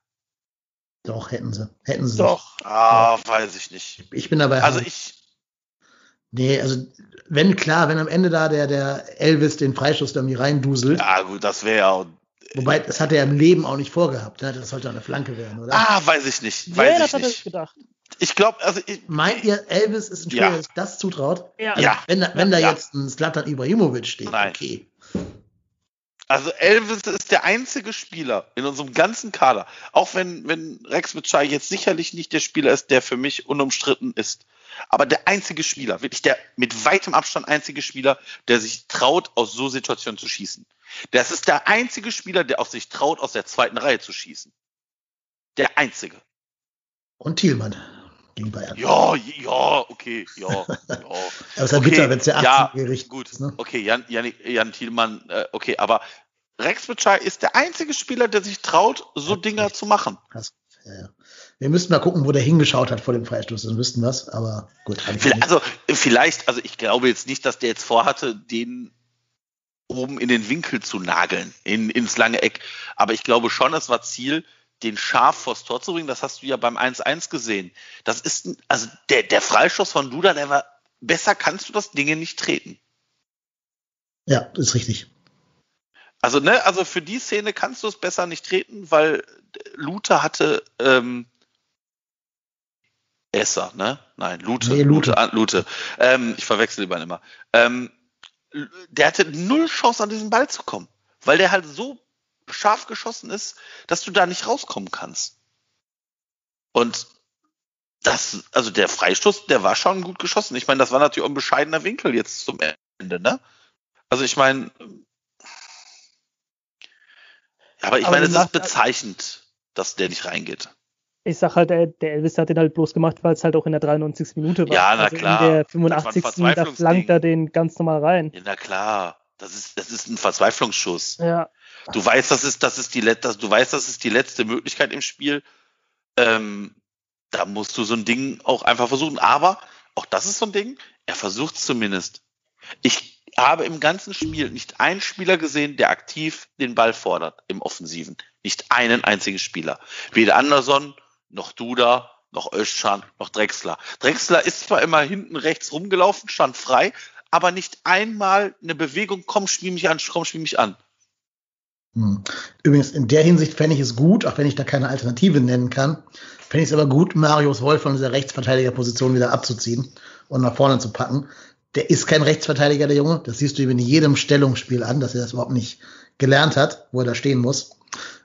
Doch, hätten sie. Hätten sie. Doch. Nicht. Ah, ja. weiß ich nicht. Ich bin dabei. Also ich. Nee, also wenn klar, wenn am Ende da der, der Elvis den Freischuss da irgendwie reinduselt. Ja, gut, das wäre ja. Wobei, das hat er im Leben auch nicht vorgehabt. Ne? Das sollte eine Flanke werden, oder? Ah, weiß ich nicht. Weiß ja, ich das nicht. hat er gedacht. Ich glaube, also ich, meint ihr, Elvis ist ein Spieler, Ja. der sich das zutraut? Ja. Also, Ja. Wenn, da- wenn da Ja. jetzt ein Slatan Ibrahimovic steht, Nein. okay. Also Elvis ist der einzige Spieler in unserem ganzen Kader, auch wenn, wenn Rex Bitschei jetzt sicherlich nicht der Spieler ist, der für mich unumstritten ist. Aber der einzige Spieler, wirklich der mit weitem Abstand einzige Spieler, der sich traut, aus so Situationen zu schießen. Das ist der einzige Spieler, der auch sich traut, aus der zweiten Reihe zu schießen. Der einzige. Und Thielmann gegen Bayern. Ja, ja, okay, ja, ja. Aber es ist Okay, bitter, wenn es der 18 ja, Gericht Gut, ist. Ne? okay, Jan, Jan, Jan Thielmann, äh, okay, aber Rex Bitschei ist der einzige Spieler, der sich traut, so Ja, Dinger echt. zu machen. Krass. Ja, ja. Wir müssten mal gucken, wo der hingeschaut hat vor dem Freistoß, dann wüssten wir aber gut. Also vielleicht, also ich glaube jetzt nicht, dass der jetzt vorhatte, den oben in den Winkel zu nageln, in, ins lange Eck. Aber ich glaube schon, es war Ziel, den scharf vors Tor zu bringen. Das hast du ja beim 1-1 gesehen. Das ist, ein, also der, der Freistoß von Duda, der war, besser kannst du das Ding nicht treten. Ja, ist richtig. Also, ne, also für die Szene kannst du es besser nicht treten, weil Luther hatte ähm, Esser, ne? Nein, Lute. Nee, Lute. Lute. ah, Lute. Ähm, ich verwechsel die beiden immer. Ähm, der hatte null Chance, an diesen Ball zu kommen, weil der halt so scharf geschossen ist, dass du da nicht rauskommen kannst. Und das, also der Freistoß, der war schon gut geschossen. Ich meine, das war natürlich auch ein bescheidener Winkel jetzt zum Ende, ne? Also ich meine, aber ich Aber meine, es ist bezeichnend, dass der nicht reingeht. Ich sag halt, der, der Elvis hat den halt bloß gemacht, weil es halt auch in der 93. Minute war. Ja, na also klar. In der Das war ein 85. da flankt er den ganz normal rein. Ja, na klar, Das ist, das ist ein Verzweiflungsschuss. Ja. Du weißt, das ist, das ist die letzte, du weißt, das ist die letzte Möglichkeit im Spiel. Ähm, da musst du so ein Ding auch einfach versuchen. Aber auch das ist so ein Ding. Er versucht es zumindest. Ich habe im ganzen Spiel nicht einen Spieler gesehen, der aktiv den Ball fordert im Offensiven. Nicht einen einzigen Spieler. Weder Anderson, noch Duda, noch Özcan, noch Drexler. Drexler ist zwar immer hinten rechts rumgelaufen, stand frei, aber nicht einmal eine Bewegung, komm, spiel mich an, komm, spiel mich an. Hm. Übrigens, in der Hinsicht fände ich es gut, auch wenn ich da keine Alternative nennen kann, fände ich es aber gut, Marius Wolf von dieser Rechtsverteidigerposition wieder abzuziehen und nach vorne zu packen. Der ist kein Rechtsverteidiger, der Junge. Das siehst du ihm in jedem Stellungsspiel an, dass er das überhaupt nicht gelernt hat, wo er da stehen muss.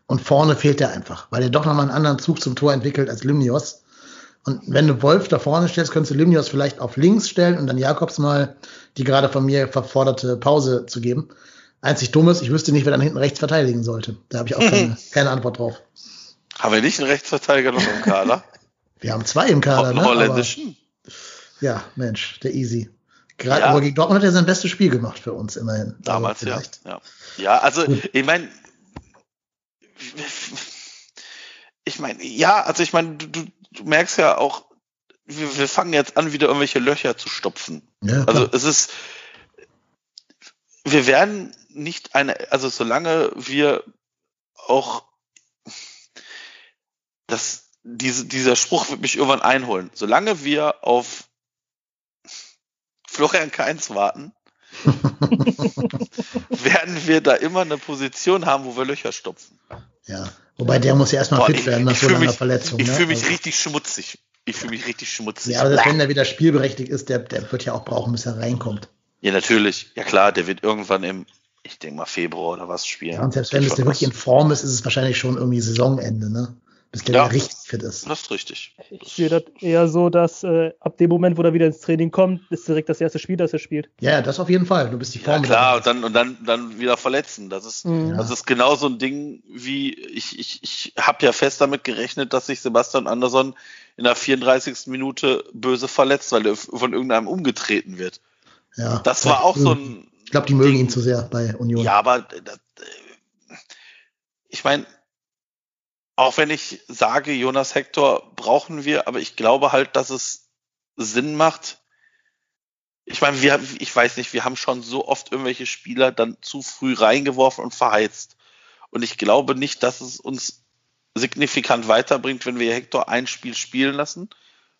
Und vorne fehlt er einfach, weil er doch nochmal einen anderen Zug zum Tor entwickelt als Limnios. Und wenn du Wolf da vorne stellst, könntest du Limnios vielleicht auf links stellen und dann Jakobs mal die gerade von mir verforderte Pause zu geben. Einzig dumm ist, ich wüsste nicht, wer dann hinten rechts verteidigen sollte. Da habe ich auch keine, keine, Antwort drauf. Haben wir nicht einen Rechtsverteidiger noch im Kader? wir haben zwei im Kader. Einen ne? holländischen? Aber, ja, Mensch, der Easy. Gerade ja. aber gegen Dortmund hat er sein bestes Spiel gemacht für uns immerhin. Damals ja. ja. Ja, also Gut. ich meine, ich meine, ja, also ich meine, du, du merkst ja auch, wir, wir fangen jetzt an, wieder irgendwelche Löcher zu stopfen. Ja, also es ist, wir werden nicht eine, also solange wir auch das, diese, dieser Spruch wird mich irgendwann einholen. Solange wir auf Florian Kainz warten, werden wir da immer eine Position haben, wo wir Löcher stopfen. Ja, wobei der muss ja erstmal Boah, fit ich, werden nach so einer Verletzung. Ich ne? fühle mich also. richtig schmutzig. Ich fühle mich richtig schmutzig. Ja, aber wenn er wieder spielberechtigt ist, der, der wird ja auch brauchen, bis er reinkommt. Ja, natürlich. Ja klar, der wird irgendwann im, ich denke mal, Februar oder was spielen. Ja, und selbst wenn es wirklich in Form ist, ist es wahrscheinlich schon irgendwie Saisonende, ne? bis der ja, richtig fit ist. Das ist richtig. Ich sehe das eher so, dass äh, ab dem Moment, wo er wieder ins Training kommt, ist direkt das erste Spiel, das er spielt. Ja, das auf jeden Fall. Du bist die Form. Ja, klar, und dann, und dann, dann wieder verletzen. Das ist, mhm. das ist genau so ein Ding, wie ich, ich, ich habe ja fest damit gerechnet, dass sich Sebastian Andersson in der 34. Minute böse verletzt, weil er von irgendeinem umgetreten wird. Ja, das war auch so ein. Ich glaube, die mögen ihn zu sehr bei Union. Ja, aber das, ich meine, auch wenn ich sage, Jonas Hector brauchen wir, aber ich glaube halt, dass es Sinn macht. Ich meine, wir, ich weiß nicht, wir haben schon so oft irgendwelche Spieler dann zu früh reingeworfen und verheizt. Und ich glaube nicht, dass es uns signifikant weiterbringt, wenn wir Hector ein Spiel spielen lassen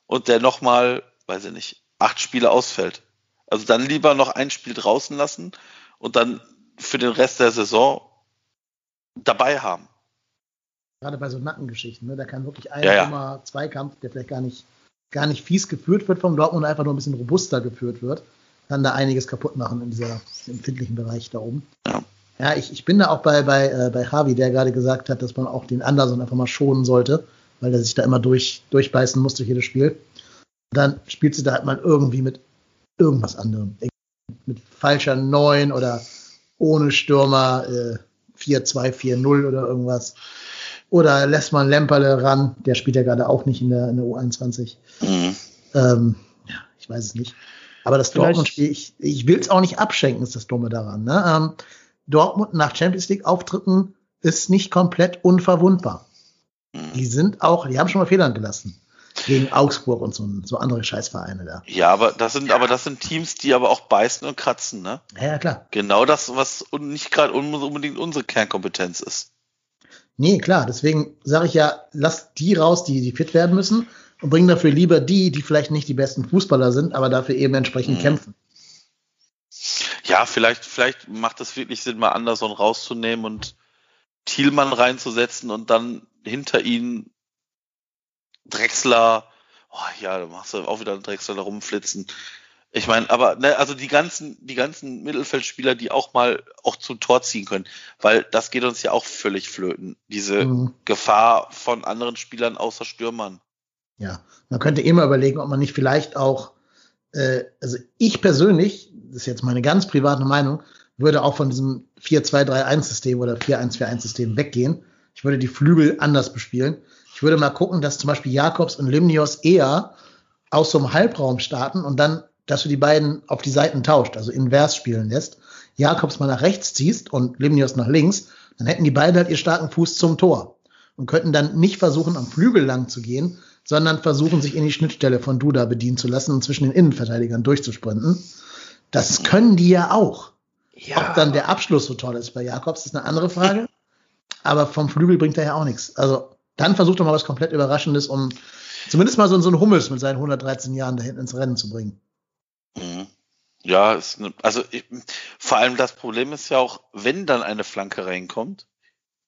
und der nochmal, weiß ich nicht, acht Spiele ausfällt. Also dann lieber noch ein Spiel draußen lassen und dann für den Rest der Saison dabei haben. Gerade bei so Nackengeschichten, ne? da kann wirklich ein ja, ja. Zweikampf, der vielleicht gar nicht, gar nicht fies geführt wird vom Dortmund, einfach nur ein bisschen robuster geführt wird, kann da einiges kaputt machen in dieser empfindlichen Bereich da oben. Ja. Ja, ich, ich bin da auch bei, bei, äh, bei Javi, der gerade gesagt hat, dass man auch den Anderson einfach mal schonen sollte, weil der sich da immer durch, durchbeißen muss durch jedes Spiel. Dann spielt sie da halt mal irgendwie mit irgendwas anderem. Mit falscher 9 oder ohne Stürmer äh, 4-2-4-0 oder irgendwas. Oder lässt man Lemperle ran, der spielt ja gerade auch nicht in der, in der U21. Mhm. Ähm, ja, ich weiß es nicht. Aber das Dortmund-Spiel, ich, ich will es auch nicht abschenken, ist das Dumme daran. Ne? Ähm, Dortmund nach Champions League-Auftritten ist nicht komplett unverwundbar. Mhm. Die sind auch, die haben schon mal Federn gelassen. Gegen Augsburg und so, so andere Scheißvereine da. Ja, aber das sind, ja. aber das sind Teams, die aber auch beißen und kratzen, ne? Ja, ja klar. Genau das, was nicht gerade unbedingt unsere Kernkompetenz ist. Nee, klar, deswegen sage ich ja, lass die raus, die, die fit werden müssen und bring dafür lieber die, die vielleicht nicht die besten Fußballer sind, aber dafür eben entsprechend mhm. kämpfen. Ja, vielleicht, vielleicht macht es wirklich Sinn, mal Anderson rauszunehmen und Thielmann reinzusetzen und dann hinter ihn Drexler, oh ja, da machst du auch wieder einen Drexler da rumflitzen. Ich meine, aber ne, also die ganzen, die ganzen Mittelfeldspieler, die auch mal auch zum Tor ziehen können, weil das geht uns ja auch völlig flöten. Diese mhm. Gefahr von anderen Spielern außer Stürmern. Ja, man könnte immer überlegen, ob man nicht vielleicht auch, äh, also ich persönlich, das ist jetzt meine ganz private Meinung, würde auch von diesem 4-2-3-1-System oder 4-1-4-1-System weggehen. Ich würde die Flügel anders bespielen. Ich würde mal gucken, dass zum Beispiel Jakobs und Limnios eher aus so einem Halbraum starten und dann dass du die beiden auf die Seiten tauscht, also invers spielen lässt. Jakobs mal nach rechts ziehst und Limnios nach links, dann hätten die beide halt ihr starken Fuß zum Tor und könnten dann nicht versuchen, am Flügel lang zu gehen, sondern versuchen, sich in die Schnittstelle von Duda bedienen zu lassen und zwischen den Innenverteidigern durchzusprinten. Das können die ja auch. Ja. Ob dann der Abschluss so toll ist bei Jakobs, ist eine andere Frage. Aber vom Flügel bringt er ja auch nichts. Also dann versucht er mal was komplett Überraschendes, um zumindest mal so, so einen Hummels mit seinen 113 Jahren da hinten ins Rennen zu bringen. Mhm. Ja, ist ne, also ich, vor allem das Problem ist ja auch, wenn dann eine Flanke reinkommt,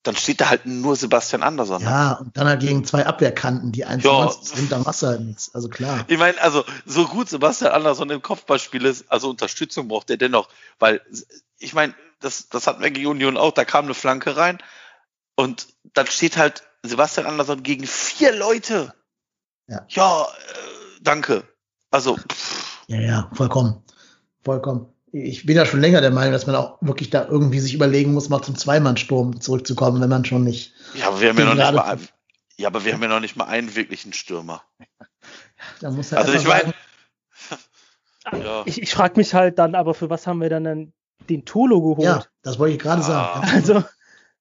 dann steht da halt nur Sebastian Andersson. Ja, und dann halt gegen zwei Abwehrkanten, die 1,90 sind, dann machst du halt nichts. Also klar. Ich meine, also so gut Sebastian Andersson im Kopfballspiel ist, also Unterstützung braucht er dennoch, weil ich meine, das, das hatten wir gegen Union auch, da kam eine Flanke rein und dann steht halt Sebastian Andersson gegen vier Leute. Ja, ja äh, danke. Also. Pff. Ja, ja, vollkommen. Vollkommen ich bin ja schon länger der Meinung, dass man auch wirklich da irgendwie sich überlegen muss, mal zum Zweimannsturm zurückzukommen, wenn man schon nicht. Ja, aber wir haben ja noch nicht mal, ja, aber wir haben ja noch nicht mal einen wirklichen Stürmer. Da muss er also ich meine, ja. ich, ich frage mich halt dann, aber für was haben wir dann denn den Tolo geholt? Ja, das wollte ich gerade ah. sagen. Also,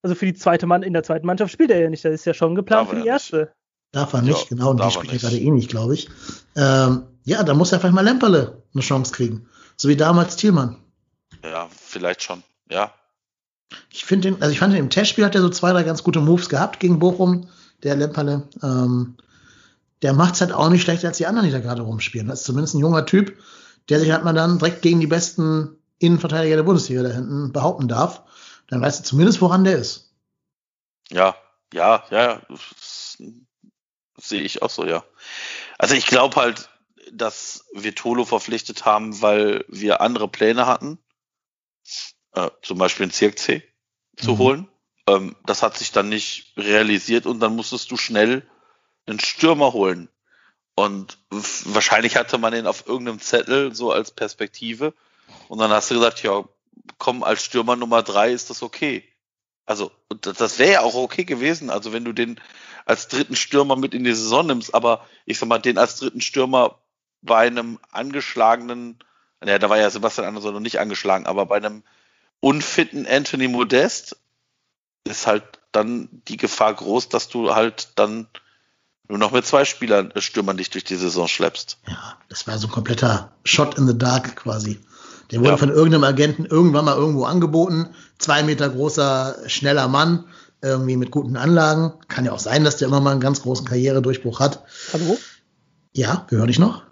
also für die zweite Mann in der zweiten Mannschaft spielt er ja nicht. Das ist ja schon geplant für die erste. Nicht. Darf er nicht, ja, genau. Und die spielt ja gerade eh nicht, glaube ich. Ähm, ja, da muss er vielleicht mal Lemperle eine Chance kriegen. So wie damals Thielmann. Ja, vielleicht schon, ja. Ich finde den, also ich fand den im Testspiel hat er so zwei, drei ganz gute Moves gehabt gegen Bochum, der Lemperle. Ähm, der macht's halt auch nicht schlechter als die anderen, die da gerade rumspielen. Das ist zumindest ein junger Typ, der sich halt mal dann direkt gegen die besten Innenverteidiger der Bundesliga da hinten behaupten darf. Dann weißt du zumindest, woran der ist. Ja, ja, ja, sehe ich auch so, ja. Also ich glaube halt, dass wir Tolo verpflichtet haben, weil wir andere Pläne hatten, äh, zum Beispiel ein CXC zu mhm. holen. Ähm, das hat sich dann nicht realisiert und dann musstest du schnell einen Stürmer holen. Und wahrscheinlich hatte man den auf irgendeinem Zettel so als Perspektive. Und dann hast du gesagt, ja, komm, als Stürmer Nummer drei ist das okay. Also, das wäre ja auch okay gewesen. Also, wenn du den als dritten Stürmer mit in die Saison nimmst, aber ich sag mal, den als dritten Stürmer bei einem angeschlagenen, naja, da war ja Sebastian Andersson noch nicht angeschlagen, aber bei einem unfitten Anthony Modest ist halt dann die Gefahr groß, dass du halt dann nur noch mit zwei Spielern, äh, Stürmern dich durch die Saison schleppst. Ja, das war so ein kompletter Shot in the dark quasi. Der wurde ja. von irgendeinem Agenten irgendwann mal irgendwo angeboten. Zwei Meter großer, schneller Mann, irgendwie mit guten Anlagen. Kann ja auch sein, dass der immer mal einen ganz großen Karrieredurchbruch hat. Hallo? Ja, wir hören dich noch.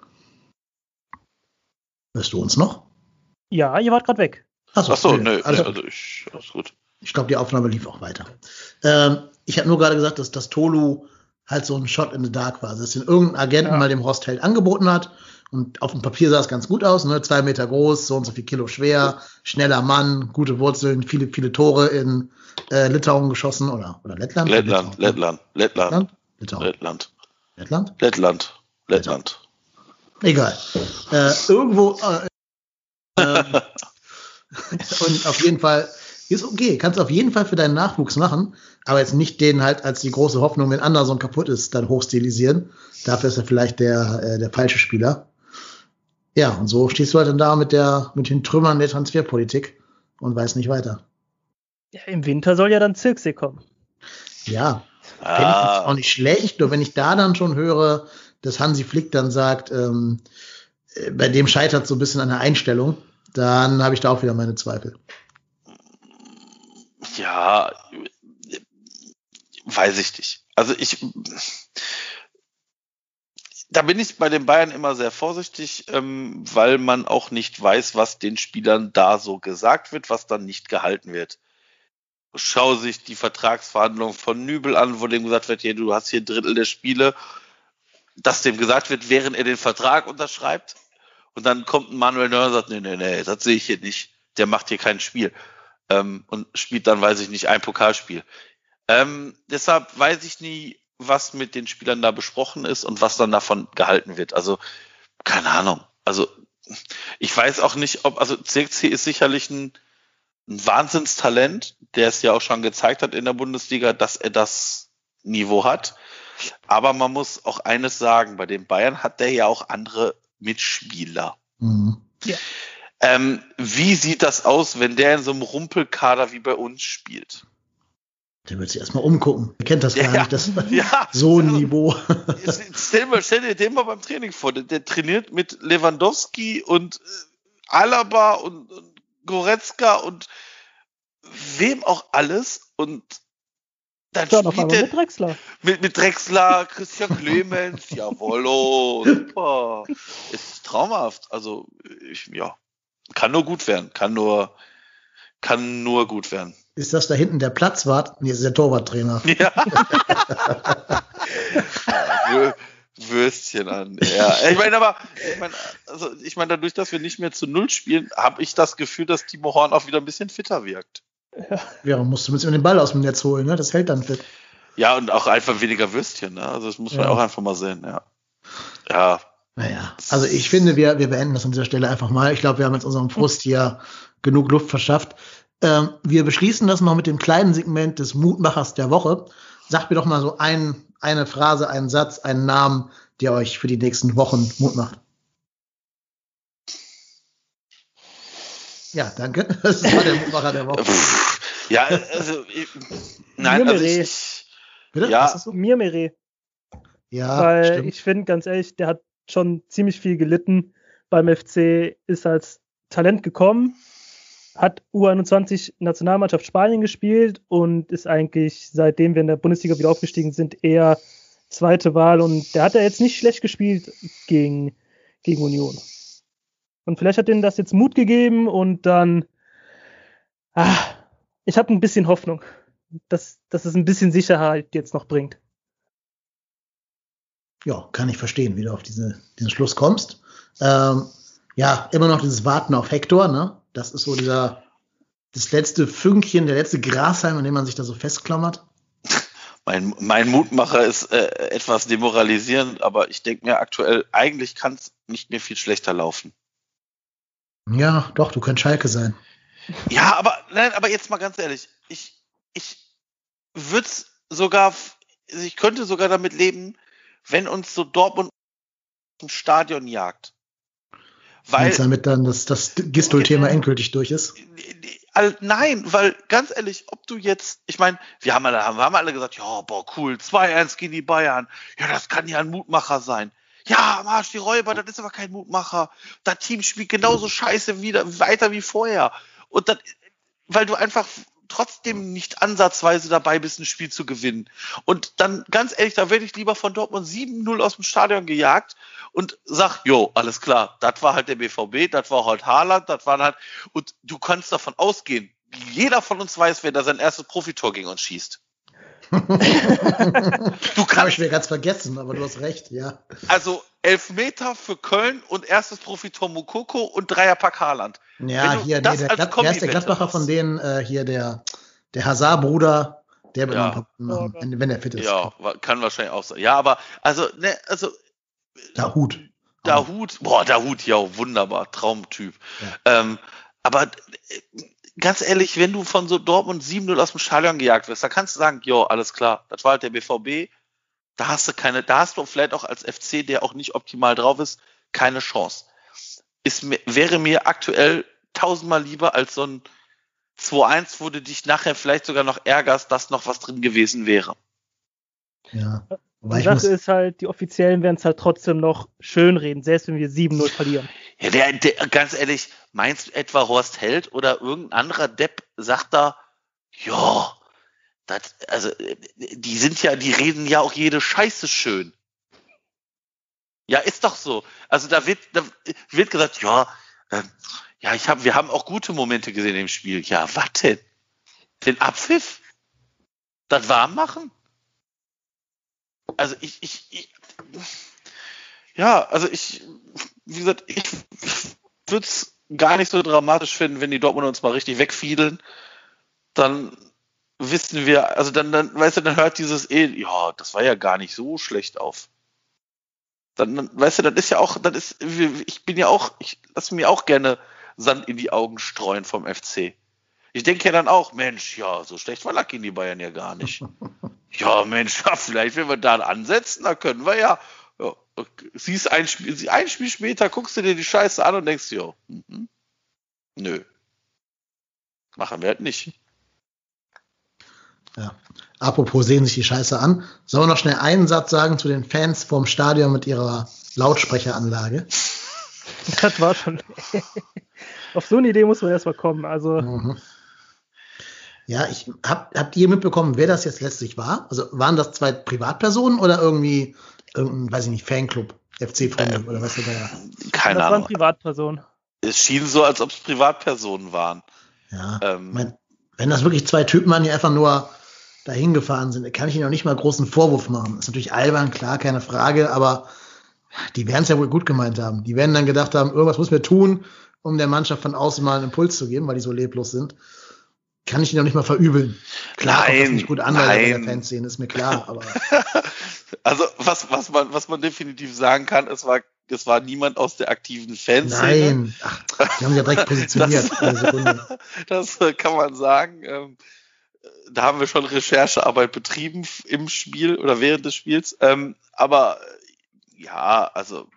Hörst du uns noch? Ja, ihr wart gerade weg. Achso, Ach so, nö, alles, also ich, alles gut. Ich glaube, die Aufnahme lief auch weiter. Ähm, ich habe nur gerade gesagt, dass das Tolu halt so ein Shot in the Dark war. Also, dass ihn irgendein Agenten ja. mal dem Horst Held angeboten hat. Und auf dem Papier sah es ganz gut aus, ne? Zwei Meter groß, so und so viel Kilo schwer, schneller Mann, gute Wurzeln, viele, viele Tore in äh, Litauen geschossen oder, oder Lettland? Lettland, Lettland, Lettland, Lettland. Lettland. Lettland? Lettland. Lettland. Egal. Äh, irgendwo. Äh, äh, und auf jeden Fall ist okay. Kannst auf jeden Fall für deinen Nachwuchs machen, aber jetzt nicht den halt als die große Hoffnung, wenn Anderson kaputt ist, dann hochstilisieren. Dafür ist er vielleicht der, äh, der falsche Spieler. Ja, und so stehst du halt dann da mit der, mit den Trümmern der Transferpolitik und weiß nicht weiter. Ja, im Winter soll ja dann Zirksee kommen. Ja, ah. finde ich auch nicht schlecht, nur wenn ich da dann schon höre, dass Hansi Flick dann sagt, ähm, äh, bei dem scheitert so ein bisschen an der Einstellung, dann habe ich da auch wieder meine Zweifel. Ja, weiß ich nicht. Also ich, da bin ich bei den Bayern immer sehr vorsichtig, ähm, weil man auch nicht weiß, was den Spielern da so gesagt wird, was dann nicht gehalten wird. Schau sich die Vertragsverhandlungen von Nübel an, wo dem gesagt wird, ja, du hast hier ein Drittel der Spiele dass dem gesagt wird, während er den Vertrag unterschreibt. Und dann kommt ein Manuel Neuer und sagt, nee, nee, nee, das sehe ich hier nicht. Der macht hier kein Spiel. Ähm, und spielt dann, weiß ich nicht, ein Pokalspiel. Ähm, deshalb weiß ich nie, was mit den Spielern da besprochen ist und was dann davon gehalten wird. Also, keine Ahnung. Also, ich weiß auch nicht, ob, also CXC ist sicherlich ein, ein Wahnsinnstalent, der es ja auch schon gezeigt hat in der Bundesliga, dass er das Niveau hat. Aber man muss auch eines sagen, bei den Bayern hat der ja auch andere Mitspieler. Mhm. Ja. Ähm, wie sieht das aus, wenn der in so einem Rumpelkader wie bei uns spielt? Der wird sich erstmal umgucken. Er kennt das gar Ja, nicht, das ja. so ein Niveau. Stell, mal, stell dir den mal beim Training vor. Der, der trainiert mit Lewandowski und äh, Alaba und, und Goretzka und wem auch alles und dann auf spielt er mit Drexler. mit, mit Drexler, Christian Clemens, jawollo, super. Ist traumhaft. Also, ich, ja, kann nur gut werden. Kann nur, kann nur gut werden. Ist das da hinten der Platzwart? Nee, das ist der Torwarttrainer. Ja. Wür- Würstchen an. Ja, ich meine aber, ich meine, also ich meine, dadurch, dass wir nicht mehr zu Null spielen, habe ich das Gefühl, dass Timo Horn auch wieder ein bisschen fitter wirkt. Ja, man muss zumindest den Ball aus dem Netz holen, ne? Das hält dann fit. Ja, und auch einfach weniger Würstchen, ne? Also das muss man Ja. auch einfach mal sehen, ja. Ja, Naja, also ich finde, wir, wir beenden das an dieser Stelle einfach mal. Ich glaube, wir haben jetzt unserem Frust hier genug Luft verschafft. Ähm, wir beschließen das noch mit dem kleinen Segment des Mutmachers der Woche. Sagt mir doch mal so ein, eine Phrase, einen Satz, einen Namen, der euch für die nächsten Wochen Mut macht. Ja, danke. Das war der Mutmacher der Woche. Ja, also ich, nein, also ich, Bitte? Ja. Ist das so? Mirmere. Ja, weil stimmt. ich finde, ganz ehrlich, der hat schon ziemlich viel gelitten beim FC, ist als Talent gekommen, hat U21 Nationalmannschaft Spanien gespielt und ist eigentlich, seitdem wir in der Bundesliga wieder aufgestiegen sind, eher zweite Wahl und der hat ja jetzt nicht schlecht gespielt gegen, gegen Union. Und vielleicht hat denen das jetzt Mut gegeben und dann, ah, ich habe ein bisschen Hoffnung, dass, dass es ein bisschen Sicherheit jetzt noch bringt. Ja, kann ich verstehen, wie du auf diese, diesen Schluss kommst. Ähm, ja, immer noch dieses Warten auf Hector, ne? Das ist so dieser, das letzte Fünkchen, der letzte Grashalm, an dem man sich da so festklammert. mein, mein Mutmacher ist äh, etwas demoralisierend, aber ich denke mir aktuell, eigentlich kann es nicht mehr viel schlechter laufen. Ja, doch, du könntest Schalke sein. Ja, aber nein, aber jetzt mal ganz ehrlich, ich, ich würde sogar, ich könnte sogar damit leben, wenn uns so Dortmund im Stadion jagt. Weil Meinst damit dann, dass das Gistol-Thema endgültig durch ist? All- Nein, weil ganz ehrlich, ob du jetzt, ich meine, wir haben alle, wir haben alle gesagt, ja, boah, cool, 2-1 gegen die Bayern. Ja, das kann ja ein Mutmacher sein. Ja, am Arsch die Räuber, das ist aber kein Mutmacher. Das Team spielt genauso scheiße wieder, weiter wie vorher. Und dann, weil du einfach trotzdem nicht ansatzweise dabei bist, ein Spiel zu gewinnen. Und dann, ganz ehrlich, da werde ich lieber von Dortmund 7-0 aus dem Stadion gejagt und sag, jo, alles klar, das war halt der BVB, das war halt Haaland, das waren halt, und du kannst davon ausgehen, jeder von uns weiß, wer da sein erstes Profitor gegen uns schießt. Du Habe kannst ich mir ganz vergessen, aber du hast recht, ja. also Elfmeter für Köln und erstes Profitor Mukoko und Dreierpack Haaland. Ja, hier, nee, der, Glad, ist der Kombi-Wette Gladbacher von denen, äh, hier der, der Hazard-Bruder, der wird Ja. machen, Ja. wenn, wenn er fit ist. Ja, kann wahrscheinlich auch sein. Ja, aber also, ne, also Da Hut. Dahut, boah, Dahut, ja, wunderbar, Traumtyp. Ähm, aber äh, ganz ehrlich, wenn du von so Dortmund 7-0 aus dem Stadion gejagt wirst, dann kannst du sagen, jo, alles klar, das war halt der BVB, da hast du keine, da hast du vielleicht auch als FC, der auch nicht optimal drauf ist, keine Chance. Ist mir, wäre mir aktuell tausendmal lieber als so ein 2-1, wo du dich nachher vielleicht sogar noch ärgerst, dass noch was drin gewesen wäre. Ja. Die Sache ist halt, die Offiziellen werden es halt trotzdem noch schönreden, selbst wenn wir 7-0 verlieren. Ja, der, der, ganz ehrlich, meinst du etwa Horst Held oder irgendein anderer Depp sagt da, ja, das, also, die sind ja, die reden ja auch jede Scheiße schön. Ja, ist doch so. Also da wird, da wird gesagt, ja, äh, ja, ich hab, wir haben auch gute Momente gesehen im Spiel. Ja, was denn? Den Abpfiff? Das warm machen? Also ich, ich, ich ja, also ich, wie gesagt, ich würde es gar nicht so dramatisch finden, wenn die Dortmunder uns mal richtig wegfiedeln. Dann wissen wir, also dann, dann, weißt du, dann hört dieses eh, ja, das war ja gar nicht so schlecht auf. Dann, dann weißt du, das ist ja auch, das ist, ich bin ja auch, ich lasse mir auch gerne Sand in die Augen streuen vom FC. Ich denke ja dann auch, Mensch, ja, so schlecht war Lucky in die Bayern ja gar nicht. ja, Mensch, ja, vielleicht, wenn wir da ansetzen, da können wir ja okay. siehst ein Spiel, ein Spiel später, guckst du dir die Scheiße an und denkst, ja, mhm. Nö. Machen wir halt nicht. Ja. Apropos sehen sich die Scheiße an. Sollen wir noch schnell einen Satz sagen zu den Fans vorm Stadion mit ihrer Lautsprecheranlage? Das war schon. Auf so eine Idee muss man erstmal kommen. Also. Mhm. Ja, ich hab, habt ihr mitbekommen, wer das jetzt letztlich war? Also waren das zwei Privatpersonen oder irgendwie irgendein, weiß ich nicht, Fanclub, FC-Freunde Ähm, oder was da ja. Keine das waren Ahnung. Privatpersonen. Es schien so, als ob es Privatpersonen waren. Ja, Ähm, mein, wenn das wirklich zwei Typen waren, die einfach nur dahin gefahren sind, kann ich ihnen auch nicht mal großen Vorwurf machen. Ist natürlich albern, klar, keine Frage, aber die werden es ja wohl gut gemeint haben. Die werden dann gedacht haben, irgendwas müssen wir tun, um der Mannschaft von außen mal einen Impuls zu geben, weil die so leblos sind. Kann ich ihnen auch nicht mal verübeln. Klar, Nein, nicht gut an bei der nein. Fanszene, ist mir klar, aber Also was, was, man, was man definitiv sagen kann, es war, es war niemand aus der aktiven Fanszene. nein. Ach, die haben sich ja direkt positioniert. Das-. Das äh, kann man sagen. Ähm, da haben wir schon Recherchearbeit betrieben im Spiel oder während des Spiels. Ähm, aber äh, ja, also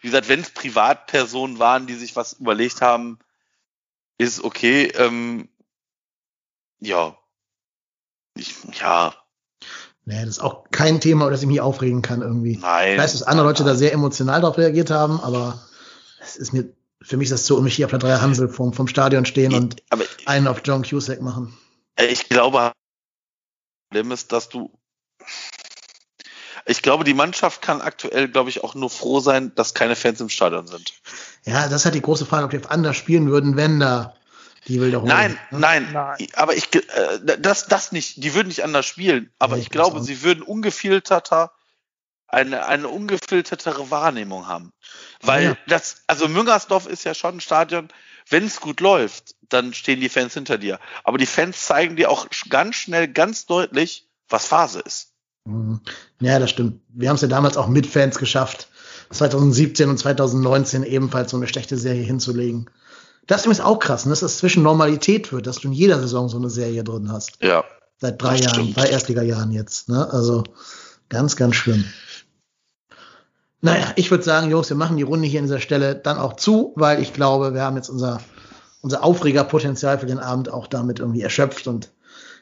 wie gesagt, wenn es Privatpersonen waren, die sich was überlegt haben, ist okay. Ähm, ja. Ich, ja, Nee, das ist auch kein Thema, über das ich mich aufregen kann irgendwie. nein. Ich weiß, dass andere Leute da sehr emotional darauf reagiert haben, aber es ist mir, für mich ist das so, um mich hier auf der Dreier Hansel vom, vom Stadion stehen und aber einen auf John Cusack machen. ich glaube, das Problem ist, dass du ich glaube, die Mannschaft kann aktuell, glaube ich, auch nur froh sein, dass keine Fans im Stadion sind. Ja, das ist halt die große Frage, ob die anders spielen würden, wenn da die Wiederholung. Nein, ne? nein, Nein. aber ich, äh, das, das nicht. Die würden nicht anders spielen, aber Nee, ich glaube, sie würden ungefilterter, eine, eine ungefiltertere Wahrnehmung haben. Weil Ja. das, also Müngersdorf ist ja schon ein Stadion, wenn es gut läuft, dann stehen die Fans hinter dir. Aber die Fans zeigen dir auch ganz schnell, ganz deutlich, was Phase ist. Mhm. Ja, das stimmt. Wir haben es ja damals auch mit Fans geschafft, 2017 und 2019 ebenfalls so eine schlechte Serie hinzulegen. Das ist übrigens auch krass, ne, dass das zwischen Normalität wird, dass du in jeder Saison so eine Serie drin hast. Ja. Seit drei Jahren, drei Erstligajahren jetzt. Ne? Also ganz, ganz schlimm. Naja, ich würde sagen, Jungs, wir machen die Runde hier an dieser Stelle dann auch zu, weil ich glaube, wir haben jetzt unser, unser Aufregerpotenzial für den Abend auch damit irgendwie erschöpft und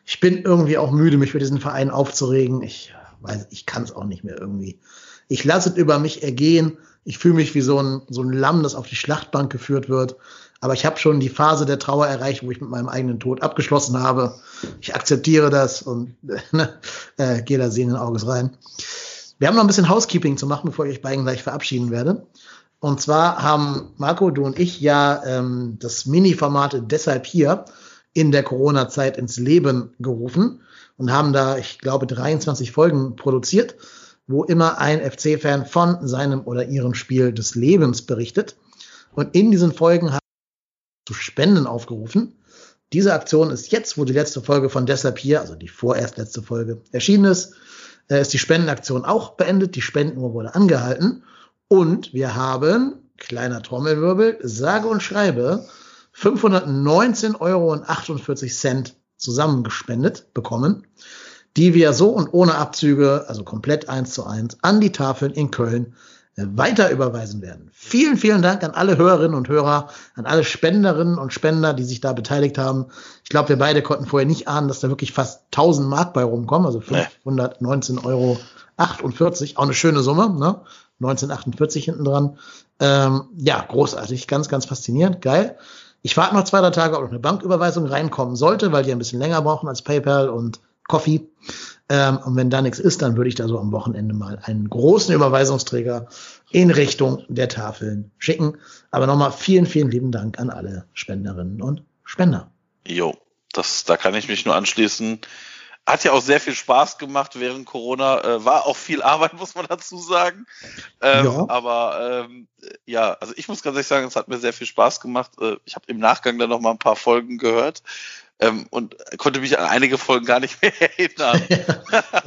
ich bin irgendwie auch müde, mich für diesen Verein aufzuregen. Ich weiß, ich kann es auch nicht mehr irgendwie. Ich lasse es über mich ergehen. Ich fühle mich wie so ein, so ein Lamm, das auf die Schlachtbank geführt wird. Aber ich habe schon die Phase der Trauer erreicht, wo ich mit meinem eigenen Tod abgeschlossen habe. Ich akzeptiere das und ne, äh, gehe da sehenden Auges rein. Wir haben noch ein bisschen Housekeeping zu machen, bevor ich euch beiden gleich verabschieden werde. Und zwar haben Marco, du und ich ja ähm, das Mini-Format deshalb hier in der Corona-Zeit ins Leben gerufen und haben da, ich glaube, 23 Folgen produziert, wo immer ein FC-Fan von seinem oder ihrem Spiel des Lebens berichtet. Und in diesen Folgen zu Spenden aufgerufen. Diese Aktion ist jetzt, wo die letzte Folge von Deshalb hier, also die vorerst letzte Folge erschienen ist, äh, ist die Spendenaktion auch beendet. Die Spendenuhr wurde angehalten. Und wir haben, kleiner Trommelwirbel, sage und schreibe, 519,48 Euro zusammengespendet bekommen, die wir so und ohne Abzüge, also komplett eins zu eins, an die Tafeln in Köln weiter überweisen werden. Vielen, vielen Dank an alle Hörerinnen und Hörer, an alle Spenderinnen und Spender, die sich da beteiligt haben. Ich glaube, wir beide konnten vorher nicht ahnen, dass da wirklich fast 1000 Mark bei rumkommen, also 519,48 Euro. Auch eine schöne Summe, ne? 1948 hinten dran. Ähm, ja, großartig, ganz, ganz faszinierend, geil. Ich warte noch zwei, drei Tage, ob noch eine Banküberweisung reinkommen sollte, weil die ein bisschen länger brauchen als PayPal und Coffee. Ähm, und wenn da nichts ist, dann würde ich da so am Wochenende mal einen großen Überweisungsträger in Richtung der Tafeln schicken. Aber nochmal vielen, vielen lieben Dank an alle Spenderinnen und Spender. Jo, das, da kann ich mich nur anschließen. Hat ja auch sehr viel Spaß gemacht während Corona. Äh, war auch viel Arbeit, muss man dazu sagen. Ähm, Ja. Aber ähm, ja, also ich muss ganz ehrlich sagen, es hat mir sehr viel Spaß gemacht. Äh, ich habe im Nachgang dann noch mal ein paar Folgen gehört ähm, und konnte mich an einige Folgen gar nicht mehr erinnern.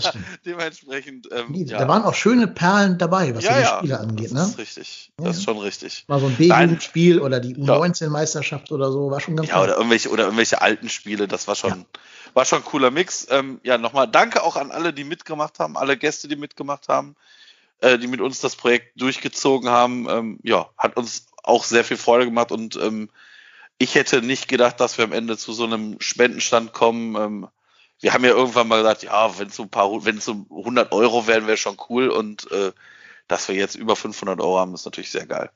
Dementsprechend, ähm, Nee, ja. Da waren auch schöne Perlen dabei, was ja, die ja, Spiele angeht. das Ne? ist richtig. Das Ja. ist schon richtig. Mal so ein. B-Jugendspiel oder die U19-Meisterschaft oder so, war schon ganz Ja, oder irgendwelche, oder irgendwelche alten Spiele, das war schon, war schon ein cooler Mix. Ähm, ja, nochmal danke auch an alle, die mitgemacht haben, alle Gäste, die mitgemacht haben, äh, die mit uns das Projekt durchgezogen haben. Ähm, ja, hat uns auch sehr viel Freude gemacht und ähm, ich hätte nicht gedacht, dass wir am Ende zu so einem Spendenstand kommen. Ähm, wir haben ja irgendwann mal gesagt, ja, wenn es so ein paar, wenn es so 100 Euro wären, wäre schon cool und äh, dass wir jetzt über 500 Euro haben, ist natürlich sehr geil.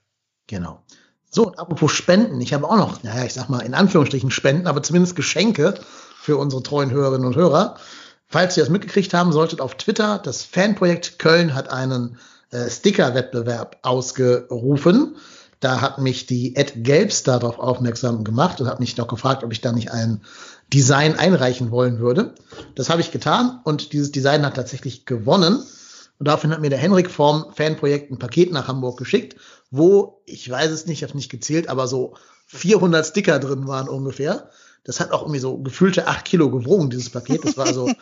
Genau. So, apropos Spenden, ich habe auch noch, naja, ich sag mal in Anführungsstrichen Spenden, aber zumindest Geschenke für unsere treuen Hörerinnen und Hörer. Falls ihr das mitgekriegt haben solltet, auf Twitter, das Fanprojekt Köln hat einen äh, Sticker-Wettbewerb ausgerufen. Da hat mich die Ed Gelbstar darauf aufmerksam gemacht und hat mich noch gefragt, ob ich da nicht ein Design einreichen wollen würde. Das habe ich getan und dieses Design hat tatsächlich gewonnen. Und daraufhin hat mir der Henrik vom Fanprojekt ein Paket nach Hamburg geschickt, wo, ich weiß es nicht, ich habe nicht gezählt, aber so 400 Sticker drin waren ungefähr. Das hat auch irgendwie so gefühlte acht Kilo gewogen, dieses Paket. Das war so ein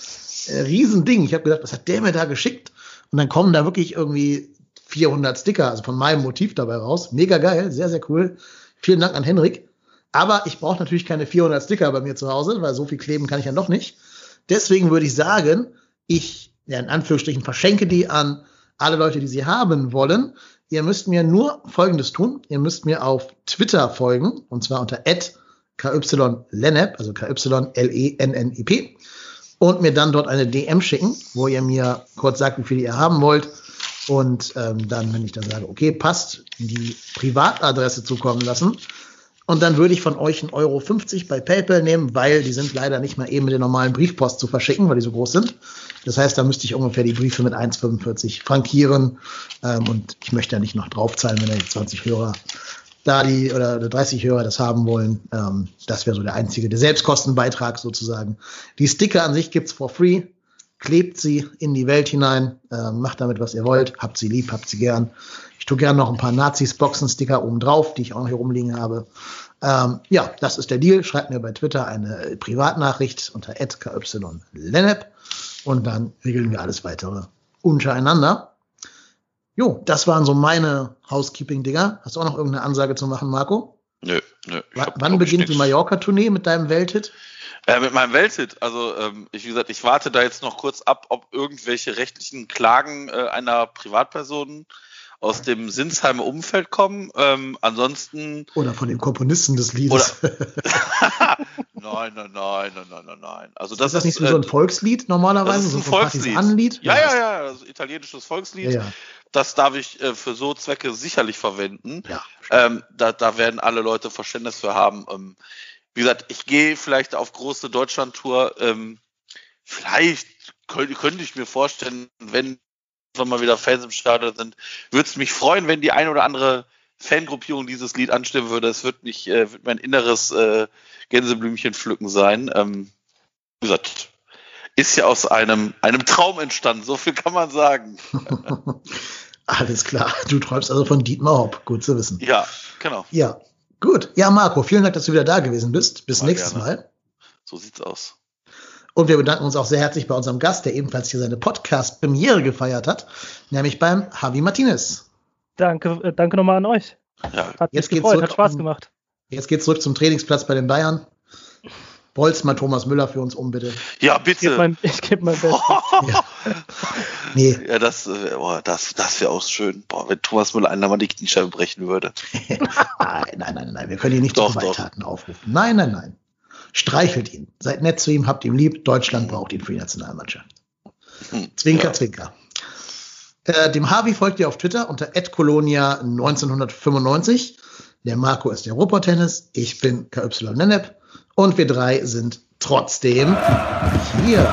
Riesending. Ich habe gedacht, was hat der mir da geschickt? Und dann kommen da wirklich irgendwie 400 Sticker, also von meinem Motiv dabei raus. Mega geil, sehr, sehr cool. Vielen Dank an Henrik. Aber ich brauche natürlich keine 400 Sticker bei mir zu Hause, weil so viel kleben kann ich ja noch nicht. Deswegen würde ich sagen, ich ja, in Anführungsstrichen verschenke die an alle Leute, die sie haben wollen. Ihr müsst mir nur Folgendes tun. Ihr müsst mir auf Twitter folgen, und zwar unter KYLENEP, also KYLENNIP, und mir dann dort eine DM schicken, wo ihr mir kurz sagt, wie viel ihr haben wollt. Und ähm, dann, wenn ich dann sage, okay, passt, die Privatadresse zukommen lassen. Und dann würde ich von euch 1,50 Euro bei PayPal nehmen, weil die sind leider nicht mal eben mit der normalen Briefpost zu verschicken, weil die so groß sind. Das heißt, da müsste ich ungefähr die Briefe mit 1,45 frankieren. Ähm, und ich möchte ja nicht noch draufzahlen, wenn da 20 Hörer da die oder 30 Hörer das haben wollen. Ähm, das wäre so der einzige, der Selbstkostenbeitrag sozusagen. Die Sticker an sich gibt's for free. Klebt sie in die Welt hinein, äh, macht damit, was ihr wollt, habt sie lieb, habt sie gern. Ich tue gern noch ein paar Nazis-Boxen-Sticker oben drauf, die ich auch noch hier rumliegen habe. Ähm, ja, das ist der Deal. Schreibt mir bei Twitter eine Privatnachricht unter @kylennep und dann regeln wir alles weitere untereinander. Jo, das waren so meine Housekeeping-Dinger. Hast du auch noch irgendeine Ansage zu machen, Marco? Nö, nö. wann beginnt die Mallorca-Tournee mit deinem Welthit? Äh, mit meinem Welthit. Also, ähm, ich, wie gesagt, ich warte da jetzt noch kurz ab, ob irgendwelche rechtlichen Klagen äh, einer Privatperson aus dem Sinsheimer Umfeld kommen. Ähm, ansonsten. Oder von den Komponisten des Liedes. nein, nein, nein, nein, nein, nein, nein. Also das ist das nicht so, äh, ein Volkslied normalerweise? Das ist ein so ein Volkslied. Ja, ja, ja, ja, italienisches Volkslied. Ja, ja. Das darf ich äh, für so Zwecke sicherlich verwenden. Ja, ähm, da, da werden alle Leute Verständnis für haben. Ähm, wie gesagt, ich gehe vielleicht auf große Deutschland-Tour. Ähm, vielleicht könnte, könnte ich mir vorstellen, wenn wenn mal wieder Fans im Stadion sind, würde es mich freuen, wenn die eine oder andere Fangruppierung dieses Lied anstimmen würde. Es wird mich, äh, wird mein inneres äh, Gänseblümchen pflücken sein. Ähm, wie gesagt, ist ja aus einem, einem Traum entstanden, so viel kann man sagen. Alles klar, du träumst also von Dietmar Hopp, gut zu wissen. Ja, genau. Ja, gut. Ja, Marco, vielen Dank, dass du wieder da gewesen bist. Bis mal nächstes gerne. Mal. So sieht's aus. Und wir bedanken uns auch sehr herzlich bei unserem Gast, der ebenfalls hier seine Podcast-Premiere gefeiert hat, nämlich beim Javi Martinez. Danke, äh, danke nochmal an euch. Ja. Hat jetzt mich gefreut, hat Spaß gemacht. Jetzt geht's zurück zum Trainingsplatz bei den Bayern. Bolz mal Thomas Müller für uns um, bitte. Ja, bitte. Ich gebe mein, geb mein Bestes. ja. Nee. Ja, das, äh, oh, das, das wäre auch schön. Boah, wenn Thomas Müller einer mal die Kniescheibe brechen würde. nein, nein, nein, nein. Wir können hier nicht doch, zu Gewalttaten aufrufen. Nein, nein, nein. Streichelt ihn. Seid nett zu ihm, habt ihn lieb. Deutschland braucht ihn für die Nationalmannschaft. Hm, zwinker, ja. zwinker. Äh, dem Harvey folgt ihr auf Twitter unter @colonia1995. Der Marco ist der Robotennis. Ich bin KY Nenep. Und wir drei sind trotzdem hier.